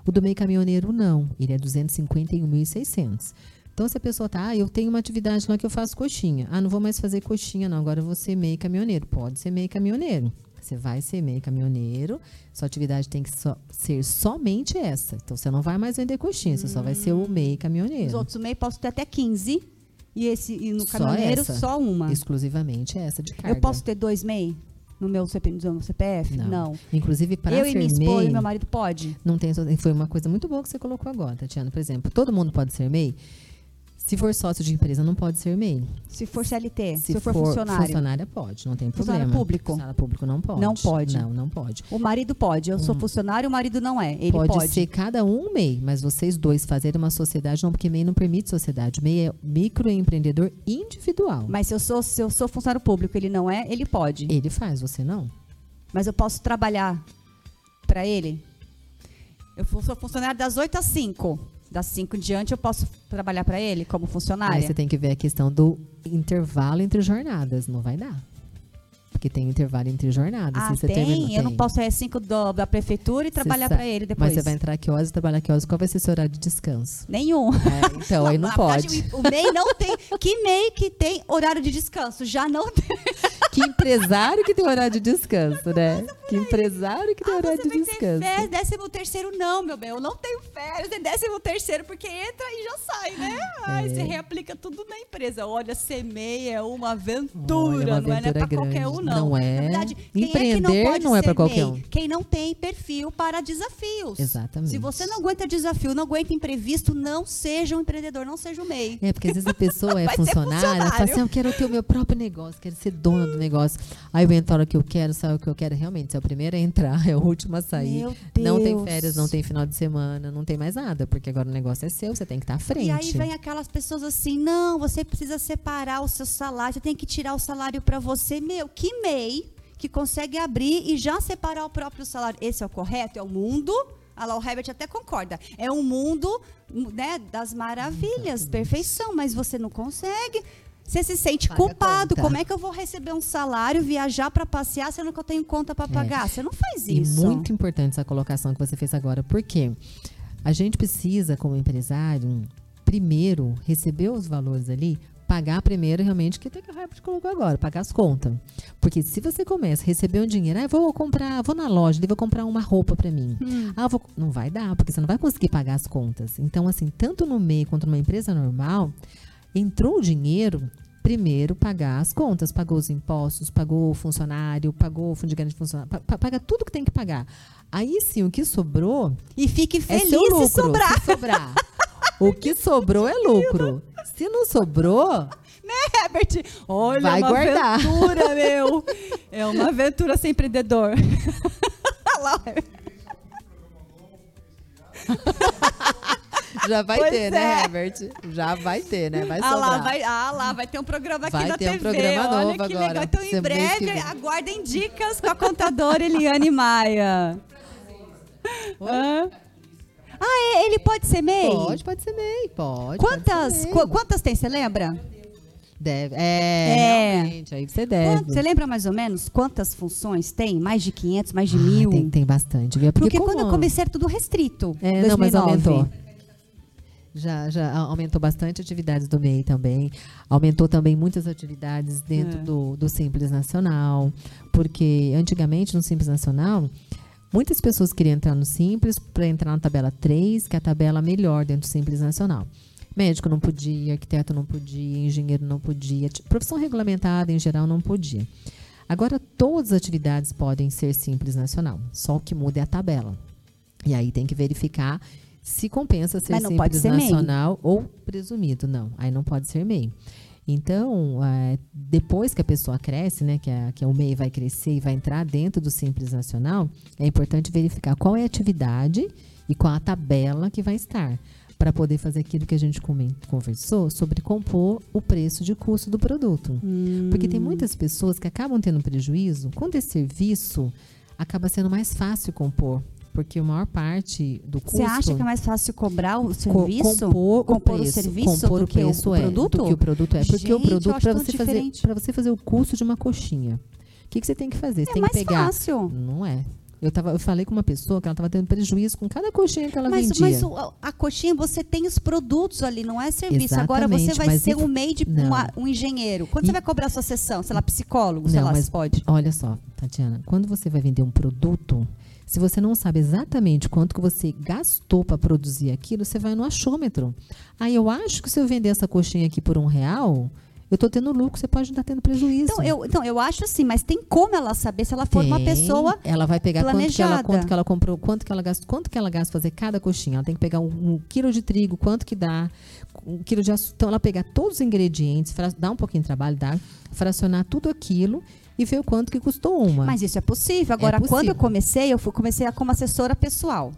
o do meio caminhoneiro não, ele é 251.600. Então, se a pessoa tá, ah, eu tenho uma atividade lá que eu faço coxinha. Ah, não vou mais fazer coxinha, não. Agora eu vou ser meio caminhoneiro. Pode ser meio caminhoneiro. Você vai ser meio caminhoneiro, sua atividade tem que so, ser somente essa. Então, você não vai mais vender coxinha, você hum. só vai ser o meio caminhoneiro. Os outros meio posso ter até 15. E, esse, e no caminhoneiro, só, só uma. Exclusivamente essa de carga. Eu posso ter dois MEI? No meu, CP, no meu CPF? Não. não. Inclusive, para Eu e minha esposa e meu marido pode? Não tem. Foi uma coisa muito boa que você colocou agora, Tatiana. Por exemplo, todo mundo pode ser MEI? Se for sócio de empresa, não pode ser MEI. Se for CLT, se, se for, for, funcionário. Funcionária pode, não tem problema. Funcionário público. Funcionário público não pode. Não pode. Não, não pode. O marido pode. Eu um, sou funcionário, o marido não é. Ele pode. Pode ser cada um MEI, mas vocês dois fazerem uma sociedade, não, porque MEI não permite sociedade. MEI é microempreendedor individual. Mas se eu sou, se eu sou funcionário público, ele não é, ele pode. Ele faz, você não. Mas eu posso trabalhar para ele? Eu sou funcionário das 8 às 5. Das 5 em diante eu posso trabalhar para ele como funcionário. Aí você tem que ver a questão do intervalo entre jornadas. Não vai dar. porque tem intervalo entre jornadas. Ah, tem? termina- Eu não posso sair às 5 do- da prefeitura e trabalhar pra ele depois. Mas você vai entrar que horas e trabalhar que horas? Qual vai ser seu horário de descanso? Nenhum. É, então, aí não pode. verdade, O MEI não tem. Que MEI que tem horário de descanso? Já não tem. Que empresário que tem horário de descanso, né? Que empresário que tem Ah, horário você de descanso. férias, décimo terceiro não, meu bem. Eu não tenho férias, é décimo terceiro, porque entra e já sai, né? Ai, É. você reaplica tudo na empresa. Olha, ser MEI é uma aventura, Olha, uma não é, não é aventura pra qualquer um, grande. não. Não é. Na verdade, é Empreender não, pode não é pra qualquer um. Quem não tem perfil para desafios. Exatamente. Se você não aguenta desafio, não aguenta imprevisto, não seja um empreendedor, não seja um MEI. É, porque às vezes a pessoa é funcionária, ela fala assim, eu quero ter o meu próprio negócio, quero ser dona do negócio. Aí eu entro a hora que eu quero, sabe o que eu quero? Realmente, você é o primeiro a entrar, é o último a sair. Não tem férias, não tem final de semana, não tem mais nada, porque agora o negócio é seu, você tem que estar à frente. E aí vem aquelas pessoas assim, não, você precisa separar o seu salário, você tem que tirar o salário para você. Meu, que MEI que consegue abrir e já separar o próprio salário? Esse é o correto? É o mundo? Ah lá, o Herbert até concorda. É um mundo né, das maravilhas, perfeição, mas você não consegue. Você se sente Paga culpado. Como é que eu vou receber um salário, viajar para passear, sendo que eu tenho conta para pagar? Você não faz É. E isso. muito importante essa colocação que você fez agora, porque a gente precisa, como empresário, primeiro receber os valores ali, pagar primeiro realmente, que até que o Herbert colocou agora, pagar as contas. Porque se você começa a receber um dinheiro, ah, vou comprar, vou na loja, vou comprar uma roupa para mim. Hum. Ah, vou, não vai dar, porque você não vai conseguir pagar as contas. Então, assim, tanto no MEI quanto numa empresa normal, entrou o dinheiro, primeiro pagar as contas, pagou os impostos, pagou o funcionário, pagou o fundo de garantia de funcionário, pa- pa- paga tudo que tem que pagar. Aí sim, o que sobrou E fique é feliz seu lucro. se sobrar. Se sobrar. o que sobrou é lucro. Se não sobrou, Herbert, olha, Vai uma guardar. aventura, meu. É uma aventura ser empreendedor. Olha lá. já vai Pois ter, é. né, Herbert? Já vai ter, né? Vai ah, sobrar. lá, vai, ah lá, vai ter um programa aqui Vai na ter um TV. programa Olha novo que agora. legal. Então, em Semana breve, aguardem dicas com a contadora Eliane Maia. Ah, é, ele pode ser MEI? Pode, pode ser MEI, pode. Quantas, pode MEI. qu- quantas tem, você lembra? Deve. É, É. realmente, aí você deve. Você lembra mais ou menos quantas funções tem? Mais de 500, mais de Ah, mil? tem, tem bastante. viu? Porque, como- quando eu comecei era tudo restrito. É, não, mas 2009. aumentou. Já, já aumentou bastante atividades do MEI também. Aumentou também muitas atividades dentro É. do, do Simples Nacional. Porque antigamente no Simples Nacional, muitas pessoas queriam entrar no Simples para entrar na tabela 3, que é a tabela melhor dentro do Simples Nacional. Médico não podia, arquiteto não podia, engenheiro não podia, profissão regulamentada em geral não podia. Agora, todas as atividades podem ser Simples Nacional, só o que muda é a tabela. E aí tem que verificar se compensa ser Mas não pode simples ser MEI. nacional ou presumido. Não, aí não pode ser MEI. Então, eh, depois que a pessoa cresce, né, que, a, que o MEI vai crescer e vai entrar dentro do Simples Nacional, é importante verificar qual é a atividade e qual a tabela que vai estar, para poder fazer aquilo que a gente conversou sobre compor o preço de custo do produto. Porque tem muitas pessoas que acabam tendo prejuízo quando esse serviço acaba sendo mais fácil compor. Porque a maior parte do custo. Você acha que é mais fácil cobrar o serviço? compor, compor o preço, o serviço compor do o que o preço é, produto? do que o produto é. Porque Gente, o produto, para você, fazer, você fazer o custo de uma coxinha, o que, que você tem que fazer? Você É tem mais que pegar. fácil. Não é. Eu, tava, eu falei com uma pessoa que ela estava tendo prejuízo com cada coxinha que ela Mas, vendia. mas o- a- coxinha, você tem os produtos ali, não é serviço. Agora você Exatamente, vai ser um meio de um engenheiro. Quando você E- vai cobrar sua sessão? Sei lá, psicólogo, sei Não, lá, mas pode. Olha só, Tatiana, quando você vai vender um produto, se você não sabe exatamente quanto que você gastou para produzir aquilo, você vai no achômetro. Aí eu acho que se eu vender essa coxinha aqui por um real, eu estou tendo lucro, você pode estar tendo prejuízo. Então eu, então, eu acho assim, mas tem como ela saber se ela for uma Tem. pessoa. ela vai pegar quanto que ela, planejada. quanto que ela comprou, quanto que ela gasta, quanto que ela gasta fazer cada coxinha. Ela tem que pegar um, um quilo de trigo, quanto que dá, um quilo de açúcar. Então ela pegar todos os ingredientes, dá um pouquinho de trabalho, dá, fracionar tudo aquilo e ver o quanto que custou uma. Mas isso é possível. Agora, possível. quando eu comecei, eu fui, comecei como assessora pessoal.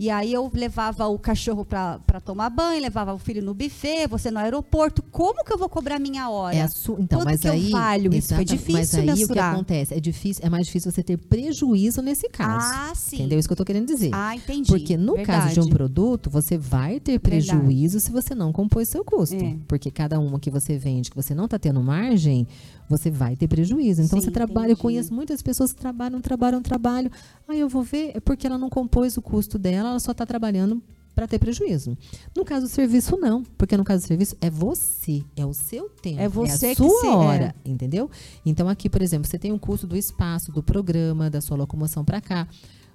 E aí eu levava o cachorro para tomar banho, levava o filho no buffet, você no aeroporto. Como que eu vou cobrar minha hora? É a su... Então, Quanto mas que eu aí, valho? Isso foi Exata- difícil Mas aí o que mensurar. acontece? É difícil, é mais difícil você ter prejuízo nesse caso. Ah, sim. Entendeu isso que eu tô querendo dizer? Ah, entendi. Porque no caso de um Verdade. produto, você vai ter prejuízo se você não compôs seu custo. É. Porque cada uma que você vende, que você não está tendo margem, você vai ter prejuízo. Então Sim, você trabalha, entendi. eu conheço muitas pessoas que trabalham, trabalham, trabalham. Aí eu vou ver, é porque ela não compôs o custo dela, ela só está trabalhando para ter prejuízo. No caso do serviço, não. Porque no caso do serviço, é você, é o seu tempo. É você a que sua se- é. hora, entendeu? Então, aqui, por exemplo, você tem um custo do espaço, do programa, da sua locomoção para cá.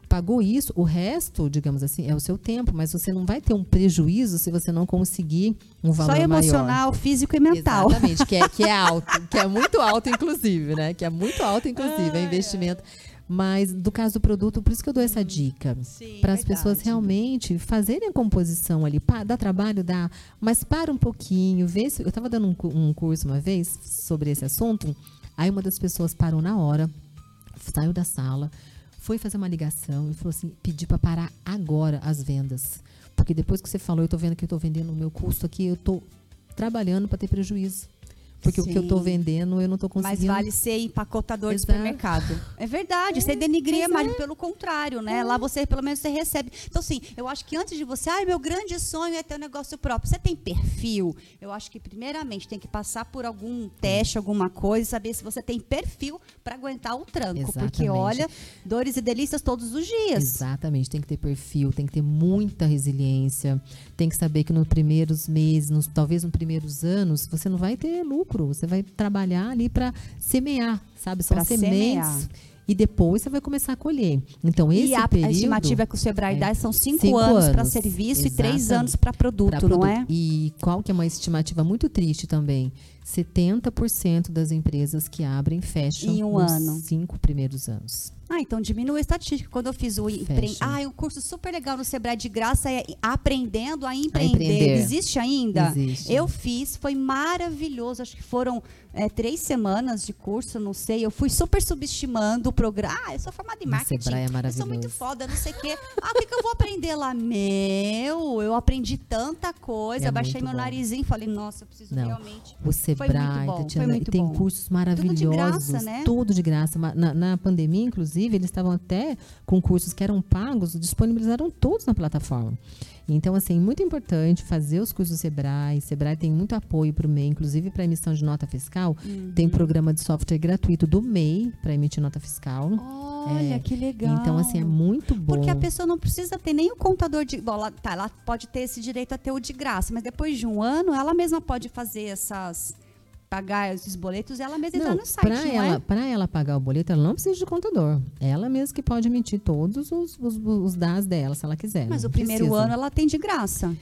Pagou isso, o resto, digamos assim, é o seu tempo, mas você não vai ter um prejuízo se você não conseguir um valor Só maior. emocional, físico e mental. Exatamente, que é, que é alto, que é muito alto, inclusive, né? Que é muito alto, inclusive, é investimento. Mas do caso do produto, por isso que eu dou essa dica. Sim, Para as pessoas realmente fazerem a composição ali. Pá, dá trabalho? Dá. Mas para um pouquinho, vê se. Eu estava dando um, um curso uma vez sobre esse assunto. Aí uma das pessoas parou na hora, saiu da sala, foi fazer uma ligação e falou assim: pedi para parar agora as vendas. Porque depois que você falou, eu estou vendo que eu estou vendendo o meu custo aqui, eu estou trabalhando para ter prejuízo. Porque o que eu estou Sim. vendendo, eu não estou Mas conseguindo. vale ser empacotador de Exato. supermercado. É verdade, você denigria, mas é. pelo contrário, né? Lá você, pelo menos, você recebe. Então, assim, eu acho que antes de você, ai, meu grande sonho é ter um negócio próprio. Você tem perfil? Eu acho que, primeiramente, tem que passar por algum teste, alguma coisa, saber se você tem perfil para aguentar o tranco. Porque, Exatamente. olha, dores e delícias todos os dias. Exatamente, tem que ter perfil, tem que ter muita resiliência, tem que saber que nos primeiros meses, nos, talvez nos primeiros anos, você não vai ter lucro, você vai trabalhar ali para semear, sabe? São Pra sementes. semear. E depois você vai começar a colher. Então, esse e a, período... a estimativa que o Sebrae é, dá são cinco, cinco anos para anos, serviço e três exatamente. anos para produto, pra não produto. é? E qual que é uma estimativa muito triste também? 70% das empresas que abrem fecham Em um nos ano. cinco primeiros anos. Ah, então diminui a estatística. Quando eu fiz o empre... Ah, um curso super legal no Sebrae de graça é Aprendendo a Empreender. empreender. Existe ainda? Existe. Eu fiz, foi maravilhoso. Acho que foram é, três semanas de curso, não sei. Eu fui super subestimando o programa. Ah, eu sou formada em No marketing. Sebrae é Eu sou muito maravilhoso. foda, não sei o quê. Ah, o que, que eu vou aprender lá? Meu, eu aprendi tanta coisa. É Baixei meu bom. narizinho e falei, nossa, eu preciso Não. realmente. O Sebrae, bom, Tatiana, muito tem bom. cursos de maravilhosos. graça, né? Tudo de graça. Na, na pandemia, inclusive, eles estavam até com cursos que eram pagos, disponibilizaram todos na plataforma. Então, assim, muito importante fazer os cursos do Sebrae. Sebrae tem muito apoio para o MEI, inclusive para emissão de nota fiscal. Uhum. Tem programa de software gratuito do MEI para emitir nota fiscal. Olha, É, que legal. Então, assim, é muito bom. Porque a pessoa não precisa ter nem o contador de. Bom, ela, tá, ela pode ter esse direito a ter o de graça, mas depois de um ano, ela mesma pode fazer essas. Pagar esses boletos ela mesma Não, no site, para não ela, é? pra ela pagar o boleto, ela não precisa de contador. Ela mesma que pode emitir todos os, os, os dados dela, se ela quiser. Mas o primeiro precisa. ano ela tem de graça.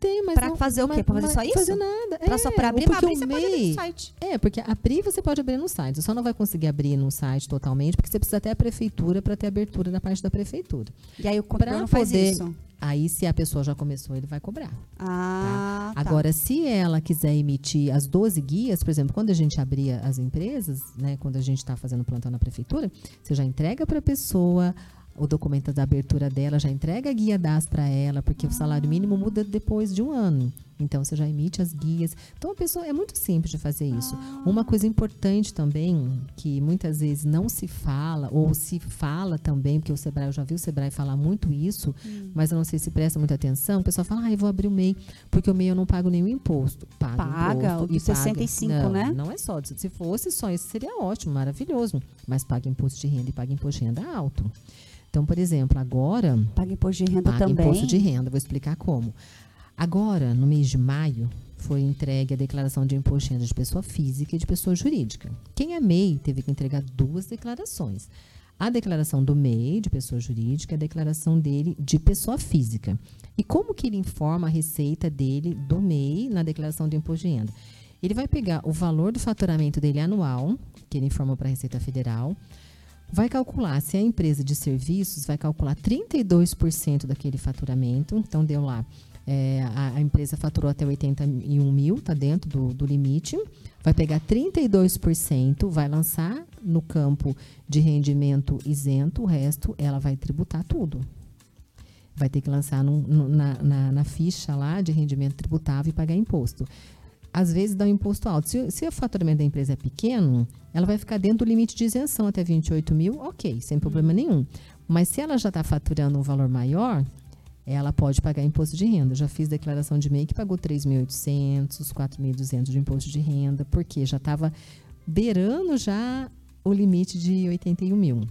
Tem, mas Pra não- fazer o quê? Pra fazer só isso? Fazer nada. Pra é, só para abrir, porque abrir o você pode abrir MEI- no site. É, porque abrir você pode abrir no site. Você só não vai conseguir abrir no site totalmente, porque você precisa até a prefeitura para ter abertura da parte da prefeitura. E aí o Pra não faz poder- isso. Aí, se a pessoa já começou, ele vai cobrar. Ah, tá. Agora, se ela quiser emitir as 12 guias, por exemplo, quando a gente abria as empresas, né, quando a gente está fazendo plantão na prefeitura, você já entrega para a pessoa o documento da abertura dela, já entrega a guia DAS para ela, porque o salário mínimo muda depois de um ano. Então, você já emite as guias. Então, a pessoa é muito simples de fazer isso. Uma coisa importante também, que muitas vezes não se fala, ou se fala também, porque o Sebrae, eu já vi o Sebrae falar muito isso, mas eu não sei se presta muita atenção. O pessoal fala, ah, eu vou abrir o MEI, porque o MEI eu não pago nenhum imposto. Paga, Paga, imposto o de e paga. 65, não, né? Não é só. Se fosse só isso, seria ótimo, maravilhoso. Mas paga imposto de renda e paga imposto de renda alto. Então, por exemplo, agora Paga imposto de renda paga também. imposto de renda. Vou explicar como. Agora, no mês de maio, foi entregue a declaração de imposto de renda de pessoa física e de pessoa jurídica. Quem é MEI teve que entregar duas declarações. A declaração do MEI, de pessoa jurídica, e a declaração dele de pessoa física. E como que ele informa a receita dele do MEI na declaração de imposto de renda? Ele vai pegar o valor do faturamento dele anual, que ele informou para a Receita Federal, vai calcular se a empresa de serviços vai calcular 32% daquele faturamento, então deu lá, é, a, a empresa faturou até 81 mil, está dentro do, do limite, vai pegar 32%, vai lançar no campo de rendimento isento, o resto ela vai tributar tudo. Vai ter que lançar num- num- na, na- na ficha lá de rendimento tributável e pagar imposto. Às vezes dá um imposto alto. Se, se o faturamento da empresa é pequeno, ela vai ficar dentro do limite de isenção até 28 mil, ok, sem problema nenhum. Mas se ela já está faturando um valor maior, ela pode pagar imposto de renda. Já fiz declaração de MEI que pagou 3.800, 4.200 de imposto de renda, porque já estava beirando já o limite de 81 mil.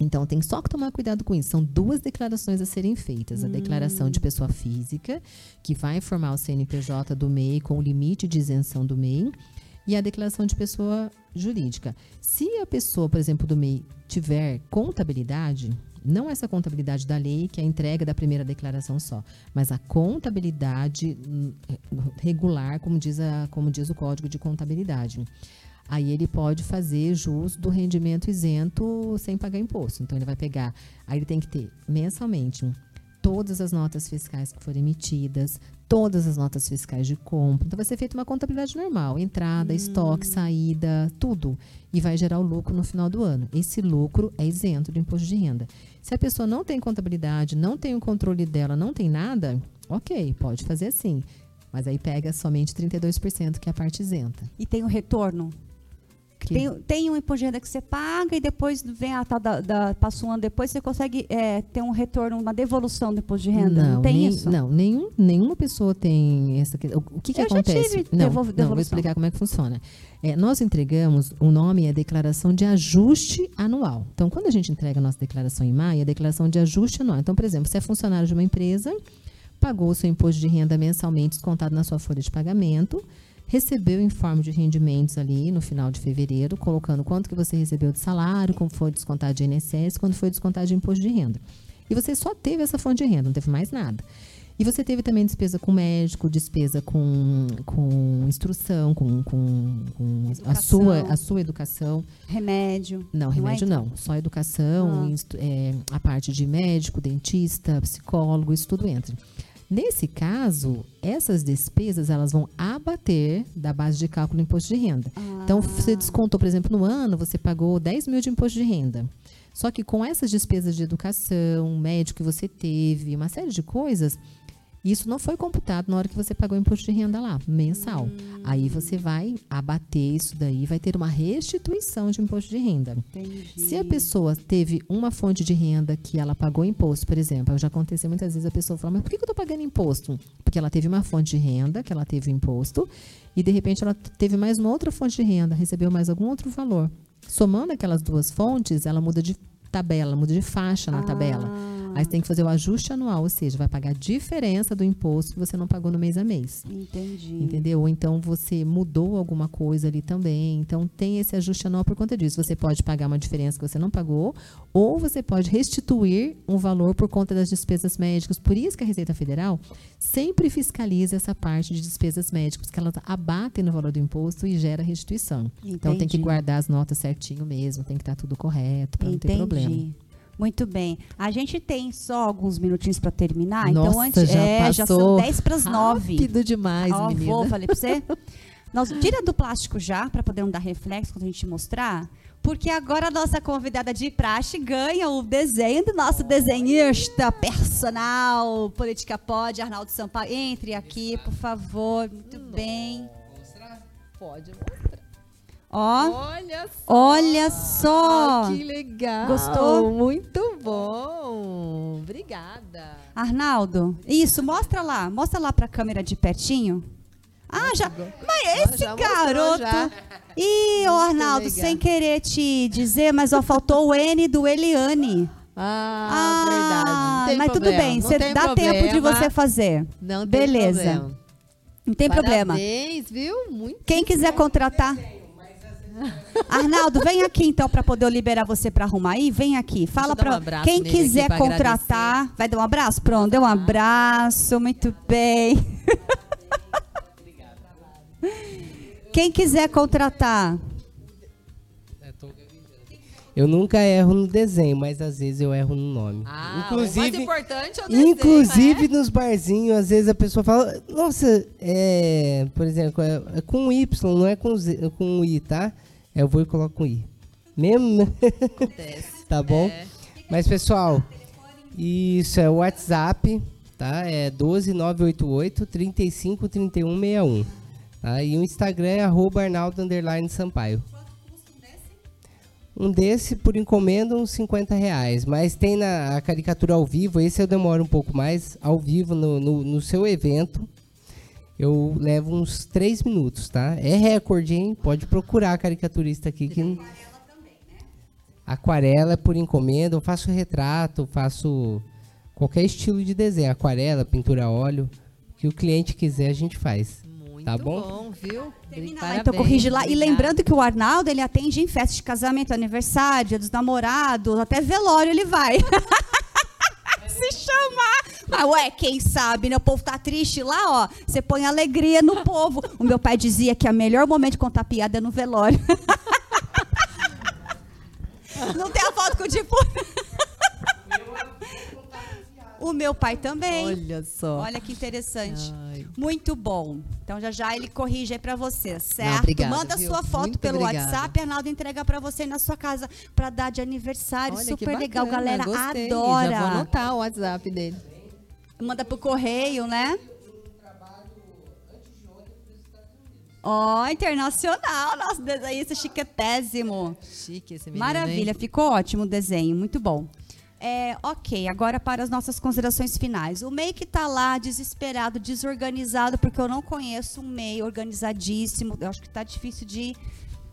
Então, tem só que tomar cuidado com isso. São duas declarações a serem feitas. A Hum. declaração de pessoa física, que vai informar o CNPJ do MEI com o limite de isenção do MEI, e a declaração de pessoa jurídica. Se a pessoa, por exemplo, do MEI tiver contabilidade, não essa contabilidade da lei, que é a entrega da primeira declaração só, mas a contabilidade hum, regular, como diz, a, como diz o Código de Contabilidade. Aí ele pode fazer jus do rendimento isento sem pagar imposto. Então ele vai pegar, aí ele tem que ter mensalmente todas as notas fiscais que forem emitidas, todas as notas fiscais de compra. Então vai ser feita uma contabilidade normal, entrada, estoque, saída, tudo, e vai gerar o lucro no final do ano. Esse lucro é isento do imposto de renda. Se a pessoa não tem contabilidade, não tem o controle dela, não tem nada, OK, pode fazer assim. Mas aí pega somente 32%, que é a parte isenta. E tem o retorno? Tem, tem um imposto de renda que você paga e depois vem a tal da, da passa um ano depois, você consegue é, ter um retorno, uma devolução do imposto de renda. Não, tem nem- isso? Não, nenhum, nenhuma pessoa tem essa. que- O, que, que Eu já acontece? tive não, devol- não, vou devolução. explicar como é que funciona. É, nós entregamos, o nome é declaração de ajuste anual. Então, quando a gente entrega a nossa declaração em maio, é declaração de ajuste anual. Então, por exemplo, você é funcionário de uma empresa, pagou o seu imposto de renda mensalmente descontado na sua folha de pagamento, recebeu o informe de rendimentos ali no final de fevereiro, colocando quanto que você recebeu de salário, como foi descontado de INSS, quando foi descontado de imposto de renda. E você só teve essa fonte de renda, não teve mais nada. E você teve também despesa com médico, despesa com, com instrução, com, com, com a, sua, a sua educação. Remédio. Não, é remédio então? não. Só educação, Ah. é, a parte de médico, dentista, psicólogo, isso tudo entra. Nesse caso, essas despesas elas vão abater da base de cálculo do imposto de renda. Então, você descontou, por exemplo, no ano, você pagou 10 mil de imposto de renda. Só que com essas despesas de educação, médico que você teve, uma série de coisas, isso não foi computado na hora que você pagou o imposto de renda lá, mensal. Aí você vai abater isso daí, vai ter uma restituição de imposto de renda. Entendi. Se a pessoa teve uma fonte de renda que ela pagou imposto, por exemplo, já aconteceu muitas vezes a pessoa fala, mas por que que eu estou pagando imposto? Porque ela teve uma fonte de renda, que ela teve imposto, e de repente ela teve mais uma outra fonte de renda, recebeu mais algum outro valor. Somando aquelas duas fontes, ela muda de tabela, muda de faixa na tabela. Aí você tem que fazer o ajuste anual, ou seja, vai pagar a diferença do imposto que você não pagou no mês a mês. Entendi. Entendeu? Ou então você mudou alguma coisa ali também. Então tem esse ajuste anual por conta disso. Você pode pagar uma diferença que você não pagou, ou você pode restituir um valor por conta das despesas médicas. Por isso que a Receita Federal sempre fiscaliza essa parte de despesas médicas, porque elas abatem no valor do imposto e gera restituição. Então tem que Entendi. guardar as notas certinho mesmo, tem que estar tudo correto para não ter problema. Muito bem. A gente tem só alguns minutinhos para terminar. Nossa, então, antes, já é, já são passou 10 para as 9. Rápido demais, Ó, menina. vou, falei para você. Nós, tira do plástico já, para poder não dar reflexo quando a gente mostrar. Porque agora a nossa convidada de praxe ganha o desenho do nosso desenhista personal, Política Pode, Arnaldo Sampaio. Entre aqui, por favor. Muito bem. Pode Ó, Olha só! olha só. Que legal! Gostou? Muito bom! Obrigada! Arnaldo, isso, mostra lá. Mostra lá para a câmera de pertinho. Ah, já. Mas esse garoto. Ih, ô Arnaldo, legal. sem querer te dizer, mas ó, faltou o N do Eliane. Ah, verdade. Não tem mas problema, tudo bem, você dá tempo de problema. você fazer. Não tem Beleza. problema. Não tem problema. Parabéns, viu? Muito Quem quiser contratar. Arnaldo, vem aqui então para poder eu liberar você para arrumar aí. Vem aqui. Fala um para abraço quem quiser pra contratar. Vai dar um abraço? Pronto, deu um abraço. Muito bem. Quem quiser contratar. Eu nunca erro no desenho, mas às vezes eu erro no nome. Ah, inclusive, o mais importante é o desenho, inclusive né? nos barzinhos, às vezes a pessoa fala, nossa, é, por exemplo, é, é com Y, não é com, Z, com I, tá? Eu vou e coloco com I. Mesmo? Acontece. tá bom? É. Mas, pessoal, isso é o WhatsApp, tá? É 12988 35 31 61. Tá? E o Instagram é arroba Arnaldo underline Sampaio. Um desse, por encomenda, uns 50 reais. Mas tem na a caricatura ao vivo, esse eu demoro um pouco mais, ao vivo, no, no, no seu evento. Eu levo uns três minutos, tá? É recorde, hein? Pode procurar a caricaturista aqui que Aquarela é por encomenda, eu faço retrato, faço qualquer estilo de desenho, aquarela, pintura a óleo, o que o cliente quiser a gente faz. Muito Tá bom? viu? Termina lá, então corrige lá. E lembrando que o Arnaldo, ele atende em festa de casamento, aniversário, dia dos namorados, até velório ele vai. Se chamar. Mas, ué, quem sabe, né? O povo tá triste lá, ó. Você põe alegria no povo. O meu pai dizia que o melhor momento de contar piada é no velório. Não tem a foto com o tipo. O meu pai também. Olha só. Olha que interessante. Ai. Muito bom. Então já já ele corrige aí pra você, certo? obrigada, Manda viu? sua foto Muito pelo obrigada. WhatsApp, Arnaldo entrega pra você na sua casa pra dar de aniversário. Olha Super legal, galera gostei. adora. Já vou anotar o WhatsApp dele. Manda pro correio, né? Ó, internacional, nosso desenhista chiquetésimo. Chique esse menino, Maravilha, hein? ficou ótimo o desenho, muito bom. É, ok, agora para as nossas considerações finais. O MEI que tá lá desesperado, desorganizado, porque eu não conheço um MEI organizadíssimo. Eu acho que tá difícil de.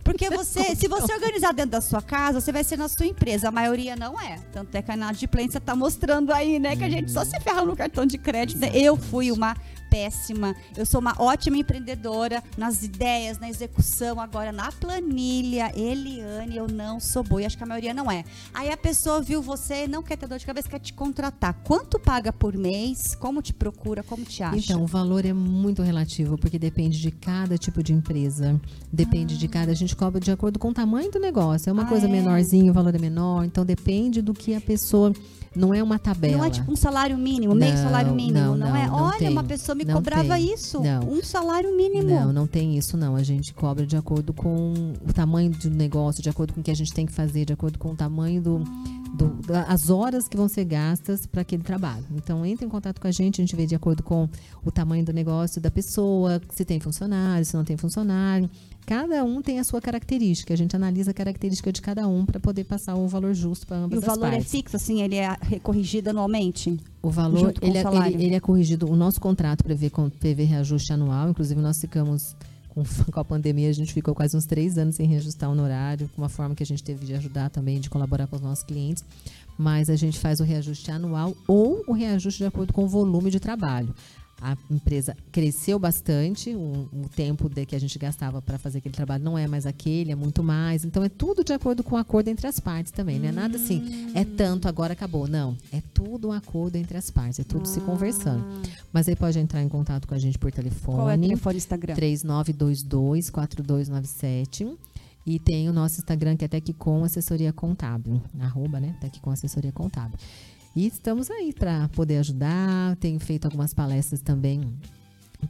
Porque você, se você organizar dentro da sua casa, você vai ser na sua empresa. A maioria não é. Tanto é que a inadimplência tá mostrando aí, né? Que a gente só se ferra no cartão de crédito. né? Eu fui uma péssima. Eu sou uma ótima empreendedora nas ideias, na execução, agora na planilha. Eliane, eu não sou boa. E acho que a maioria não é. Aí a pessoa viu você, não quer ter dor de cabeça, quer te contratar. Quanto paga por mês? Como te procura? Como te acha? Então, o valor é muito relativo, porque depende de cada tipo de empresa. Depende de cada. A gente cobra de acordo com o tamanho do negócio. É uma Ah, coisa é? menorzinha, o valor é menor. Então, depende do que a pessoa. Não é uma tabela. Não é tipo um salário mínimo, meio Não, salário mínimo, não, não, é? não Olha, tem. uma pessoa me Não cobrava tem. isso. Não. Um salário mínimo. Não, não tem isso não. A gente cobra de acordo com o tamanho do negócio, de acordo com o que a gente tem que fazer, de acordo com o tamanho do, do- da- as horas que vão ser gastas para aquele trabalho. Então entre em contato com a gente, a gente vê de acordo com o tamanho do negócio da pessoa, se tem funcionário, se não tem funcionário. Cada um tem a sua característica. A gente analisa a característica de cada um para poder passar o valor justo para E ambas o as valor é partes. fixo, assim, ele é corrigido anualmente? O valor, ele, o é- ele- ele é corrigido. O nosso contrato prevê, prevê reajuste anual. Inclusive, nós ficamos, com, com a pandemia, a gente ficou quase uns três anos sem reajustar o honorário, uma forma que a gente teve de ajudar também, de colaborar com os nossos clientes. Mas a gente faz o reajuste anual ou o reajuste de acordo com o volume de trabalho. A empresa cresceu bastante, o, o tempo de que a gente gastava para fazer aquele trabalho não é mais aquele, é muito mais. Então é tudo de acordo com o acordo entre as partes também. Não é nada assim, é tanto, agora acabou. Não, é tudo um acordo entre as partes, é tudo se conversando. Mas aí pode entrar em contato com a gente por telefone. Qual é o telefone Instagram? 3922-4297. E tem o nosso Instagram, que é com Assessoria Contábil. Arroba, né? Tec com Assessoria Contábil. E estamos aí para poder ajudar. Tenho feito algumas palestras também.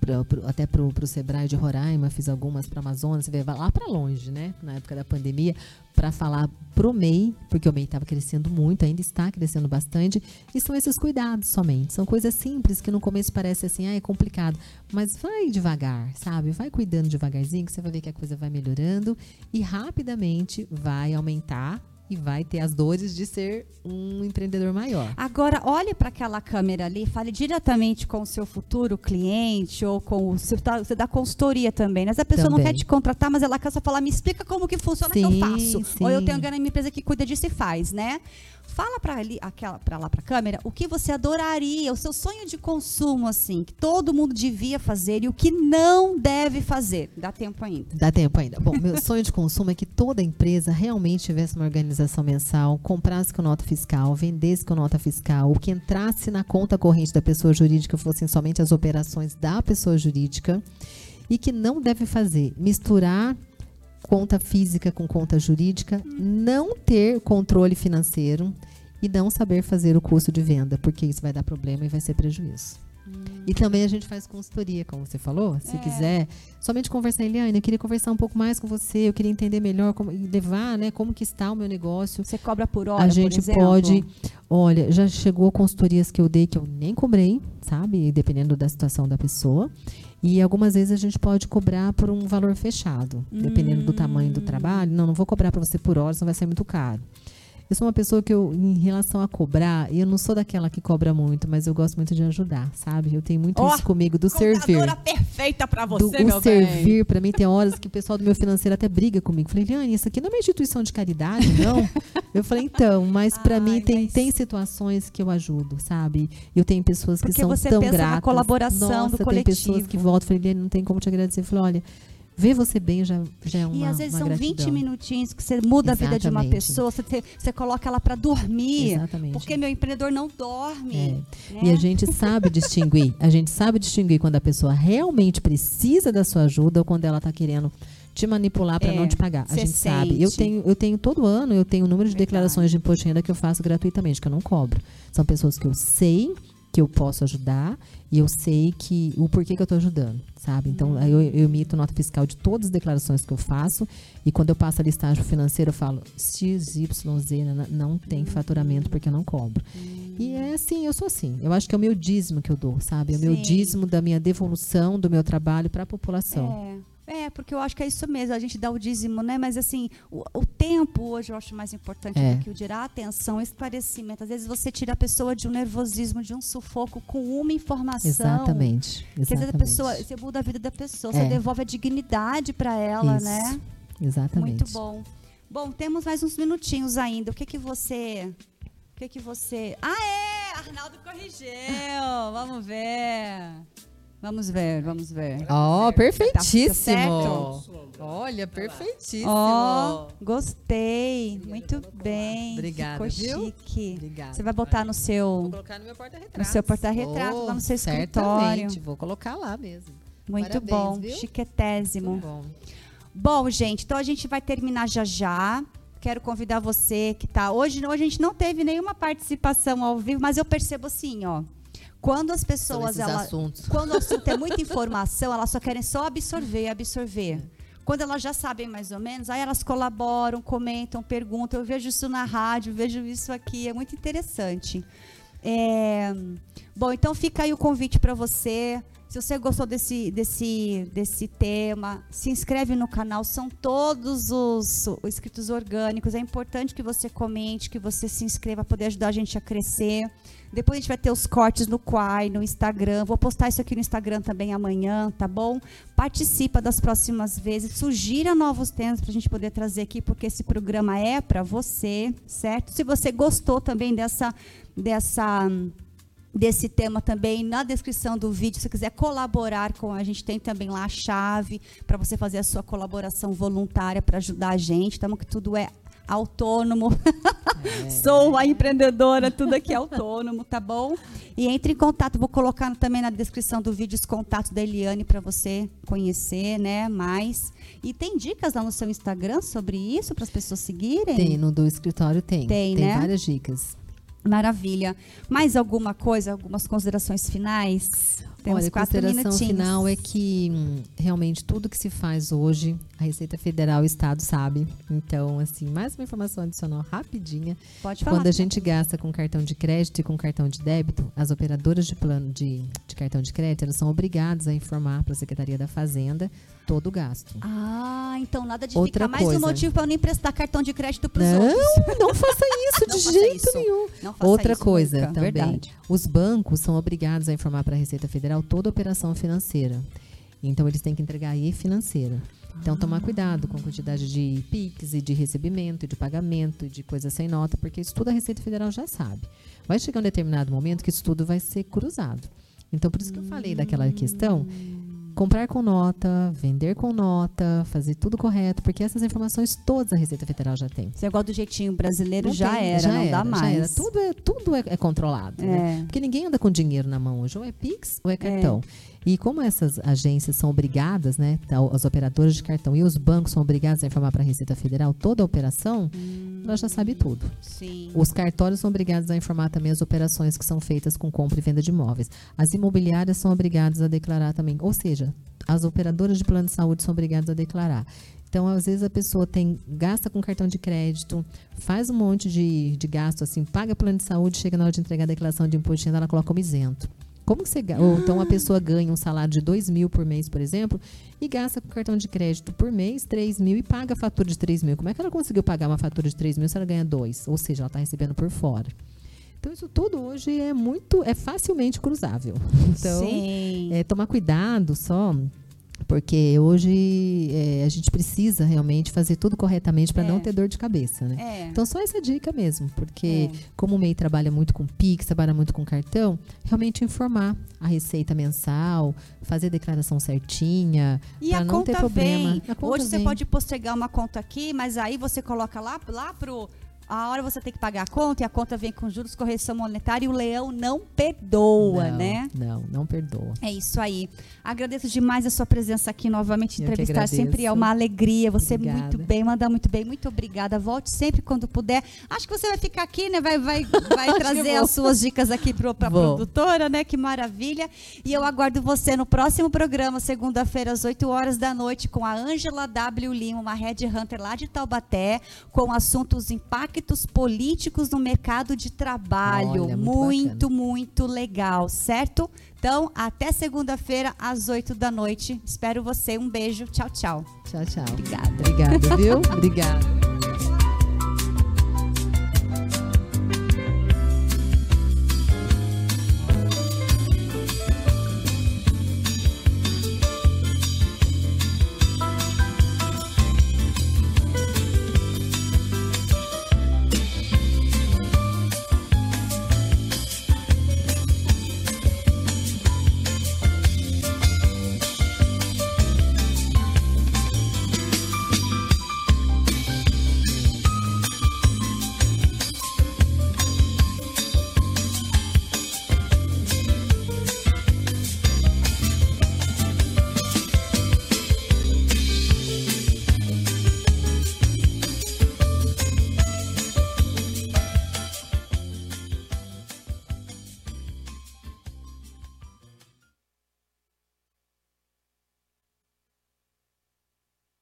pro- pro- até para o Sebrae de Roraima, fiz algumas para Amazonas, você vê, lá para longe, né? Na época da pandemia, para falar pro MEI, porque o MEI estava crescendo muito, ainda está crescendo bastante, e são esses cuidados somente. São coisas simples que no começo parece assim, ah, é complicado, mas vai devagar, sabe? Vai cuidando devagarzinho, que você vai ver que a coisa vai melhorando e rapidamente vai aumentar e vai ter as dores de ser um empreendedor maior. Agora, olhe para aquela câmera ali, fale diretamente com o seu futuro cliente ou com o seu. tá- Você dá consultoria também, né? Essa pessoa não Também. quer te contratar, mas ela quer só falar, me explica como que funciona que eu Sim, faço. sim. Ou eu tenho alguém na minha empresa que cuida disso e faz, né? Fala para ali, aquela, para lá para a câmera, o que você adoraria, o seu sonho de consumo, assim, que todo mundo devia fazer e o que não deve fazer. Dá tempo ainda. Dá tempo ainda. Bom, meu sonho de consumo é que toda empresa realmente tivesse uma organização mensal, comprasse com nota fiscal, vendesse com nota fiscal, o que entrasse na conta corrente da pessoa jurídica fossem somente as operações da pessoa jurídica e que não deve fazer misturar conta física com conta jurídica, não ter controle financeiro e não saber fazer o custo de venda, porque isso vai dar problema e vai ser prejuízo. E também a gente faz consultoria, como você falou. Se quiser, somente conversar, Eliane, eu queria conversar um pouco mais com você, eu queria entender melhor como, e levar, né, como que está o meu negócio. Você cobra por hora, a gente pode, olha, já chegou consultorias que eu dei que eu nem cobrei, sabe? Dependendo da situação da pessoa. E algumas vezes a gente pode cobrar por um valor fechado, dependendo do tamanho do trabalho. Não, não vou cobrar para você por hora, senão vai ser muito caro. Eu sou uma pessoa que eu, em relação a cobrar, eu não sou daquela que cobra muito, mas eu gosto muito de ajudar, sabe? Eu tenho muito Ó, isso comigo, do servir. Perfeita Do, você, o meu bem. servir, pra mim, tem horas que o pessoal do meu financeiro até briga comigo. Falei, Liane, isso aqui não é uma instituição de caridade, não? eu falei, então, mas Ai, mim tem, mas- tem situações que eu ajudo, sabe? Eu tenho pessoas que Porque são você tão pensa na gratas. colaboração Nossa, do tem pessoas coletivo. que voltam falam, Liane, não tem como te agradecer. Eu falei, olha, ver você bem já, já é uma E às vezes são 20 gratidão. minutinhos que você muda a vida de uma Exatamente. pessoa, você, te- você coloca ela pra dormir. Exatamente. Porque meu empreendedor não dorme. É. né? E a gente sabe distinguir. A gente sabe distinguir quando a pessoa realmente precisa da sua ajuda ou quando ela está querendo te manipular para É, não te pagar. A gente sabe. Eu sente. tenho, eu tenho todo ano, eu tenho um número de Verdade. declarações de imposto de renda que eu faço gratuitamente, que eu não cobro. São pessoas que eu sei que eu posso ajudar e eu sei que o porquê que eu estou ajudando, sabe? Então, eu, eu emito nota fiscal de todas as declarações que eu faço e quando eu passo a listagem financeira, eu falo XYZ, n- não tem faturamento porque eu não cobro. E é assim, eu sou assim. Eu acho que é o meu dízimo que eu dou, sabe? É o meu dízimo da minha devolução do meu trabalho para a população. É, é, porque eu acho que é isso mesmo. A gente dá o dízimo, né? Mas assim, o, o tempo hoje eu acho mais importante É. do que o dirá atenção, esclarecimento. Às vezes você tira a pessoa de um nervosismo, de um sufoco com uma informação. Exatamente. Porque às vezes a Exatamente. pessoa, você muda a vida da pessoa, É. você devolve a dignidade para ela, Isso. né? Exatamente. Muito bom. Bom, temos mais uns minutinhos ainda. O que que você. O que que você. Ah, é! Arnaldo corrigiu! Vamos ver. Vamos ver, vamos ver. Ó, perfeitíssimo. Tá certo? Olha, perfeitíssimo. Ó, gostei. Muito bem. Obrigada, Ficou viu? chique. Obrigada. Você vai botar no Vou seu. colocar no meu porta-retrato. No seu porta-retrato, lá no seu escritório. Certamente, vou colocar lá mesmo. Muito Parabéns, bom. viu? Chiquetésimo. Muito bom. Bom, gente, então a gente vai terminar já já. Quero convidar você que tá hoje, hoje a gente não teve nenhuma participação ao vivo, mas eu percebo assim, ó. Quando as pessoas ela, assuntos. quando o assunto é muita informação, elas só querem só absorver, absorver. Quando elas já sabem mais ou menos, aí elas colaboram, comentam, perguntam. Eu vejo isso na rádio, vejo isso aqui, é muito interessante. É, Bom, então fica aí o convite para você. Se você gostou desse, desse, desse tema, se inscreve no canal. São todos os, os inscritos orgânicos. É importante que você comente, que você se inscreva poder ajudar a gente a crescer. Depois a gente vai ter os cortes no Quai, no Instagram. Vou postar isso aqui no Instagram também amanhã, tá bom? Participa das próximas vezes. Sugira novos temas para a gente poder trazer aqui, porque esse programa é para você, certo? Se você gostou também dessa, dessa desse tema também na descrição do vídeo. Se você quiser colaborar com a gente, tem também lá a chave para você fazer a sua colaboração voluntária para ajudar a gente. Estamos que tudo é autônomo. Sou uma empreendedora, tudo aqui é autônomo, tá bom? E entre em contato, vou colocar também na descrição do vídeo os contatos da Eliane para você conhecer, né, mais. E tem dicas lá no seu Instagram sobre isso para as pessoas seguirem? Tem, no do escritório tem. Tem, né? várias dicas. Maravilha. Mais alguma coisa, algumas considerações finais? Temos Olha, a consideração final é que hum, realmente tudo que se faz hoje, a Receita Federal e o Estado sabe. Então, assim, mais uma informação adicional rapidinha. Pode falar. Quando a gente gasta com cartão de crédito e com cartão de débito, as operadoras de plano de, de cartão de crédito, elas são obrigadas a informar para a Secretaria da Fazenda todo gasto. Ah, então nada de Outra ficar mais um coisa. motivo para eu não emprestar cartão de crédito para os Não, outros. não faça isso Não de faça jeito isso. nenhum. Não faça Outra coisa nunca, também. Verdade. Os bancos são obrigados a informar para a Receita Federal toda operação financeira. Então, eles têm que entregar a E financeira. Então, tomar cuidado com a quantidade de PIX e de recebimento, e de pagamento, e de coisa sem nota, porque isso tudo a Receita Federal já sabe. Vai chegar um determinado momento que isso tudo vai ser cruzado. Então, por isso que eu falei daquela questão comprar com nota, vender com nota, fazer tudo correto, porque essas informações todas a Receita Federal já tem. Esse negócio do jeitinho brasileiro Não já tem, era, já não era, dá já mais. era. Tudo é, tudo é, é controlado, né? É. Porque ninguém anda com dinheiro na mão hoje, ou é Pix ou é cartão. E como essas agências são obrigadas, né, tá, as operadoras de cartão e os bancos são obrigados a informar para a Receita Federal toda a operação, ela já sabe tudo. Sim. Os cartórios são obrigados a informar também as operações que são feitas com compra e venda de imóveis. As imobiliárias são obrigadas a declarar também. Ou seja, as operadoras de plano de saúde são obrigadas a declarar. Então, às vezes, a pessoa tem gasta com cartão de crédito, faz um monte de, de gasto, assim, paga plano de saúde, chega na hora de entregar a declaração de imposto de renda, ela coloca como isento. Como você Ou então a pessoa ganha um salário de 2 mil por mês, por exemplo, e gasta com cartão de crédito por mês 3 mil e paga a fatura de 3 mil. Como é que ela conseguiu pagar uma fatura de 3 mil se ela ganha 2? Ou seja, ela está recebendo por fora. Então, isso tudo hoje é muito, é facilmente cruzável. Então, Sim. é, tomar cuidado só porque hoje é, a gente precisa realmente fazer tudo corretamente para É. não ter dor de cabeça, né? É. Então, só essa dica mesmo, porque É. como o MEI trabalha muito com Pix, trabalha muito com cartão, realmente informar a receita mensal, fazer a declaração certinha, para não ter problema. vem. A conta Hoje você vem. pode postergar uma conta aqui, mas aí você coloca lá, lá pro. A hora você tem que pagar a conta e a conta vem com juros, correção monetária e o leão não perdoa, não, né? Não, não perdoa. É isso aí. Agradeço demais a sua presença aqui novamente. Eu Entrevistar sempre é uma alegria. Você Obrigada. muito bem, manda muito bem. Muito obrigada. Volte sempre quando puder. Acho que você vai ficar aqui, né? Vai, vai, vai trazer as suas dicas aqui para a produtora, né? Que maravilha. E eu aguardo você no próximo programa, segunda-feira, às 8 horas da noite, com a Ângela W. Lima, uma Red Hunter lá de Taubaté, com assuntos impactos políticos no mercado de trabalho. Olha, muito muito, muito legal, certo? Então, até segunda-feira, às 8 da noite. Espero você. Um beijo. Tchau, tchau. Tchau, tchau. Obrigada. Obrigada, viu? Obrigada.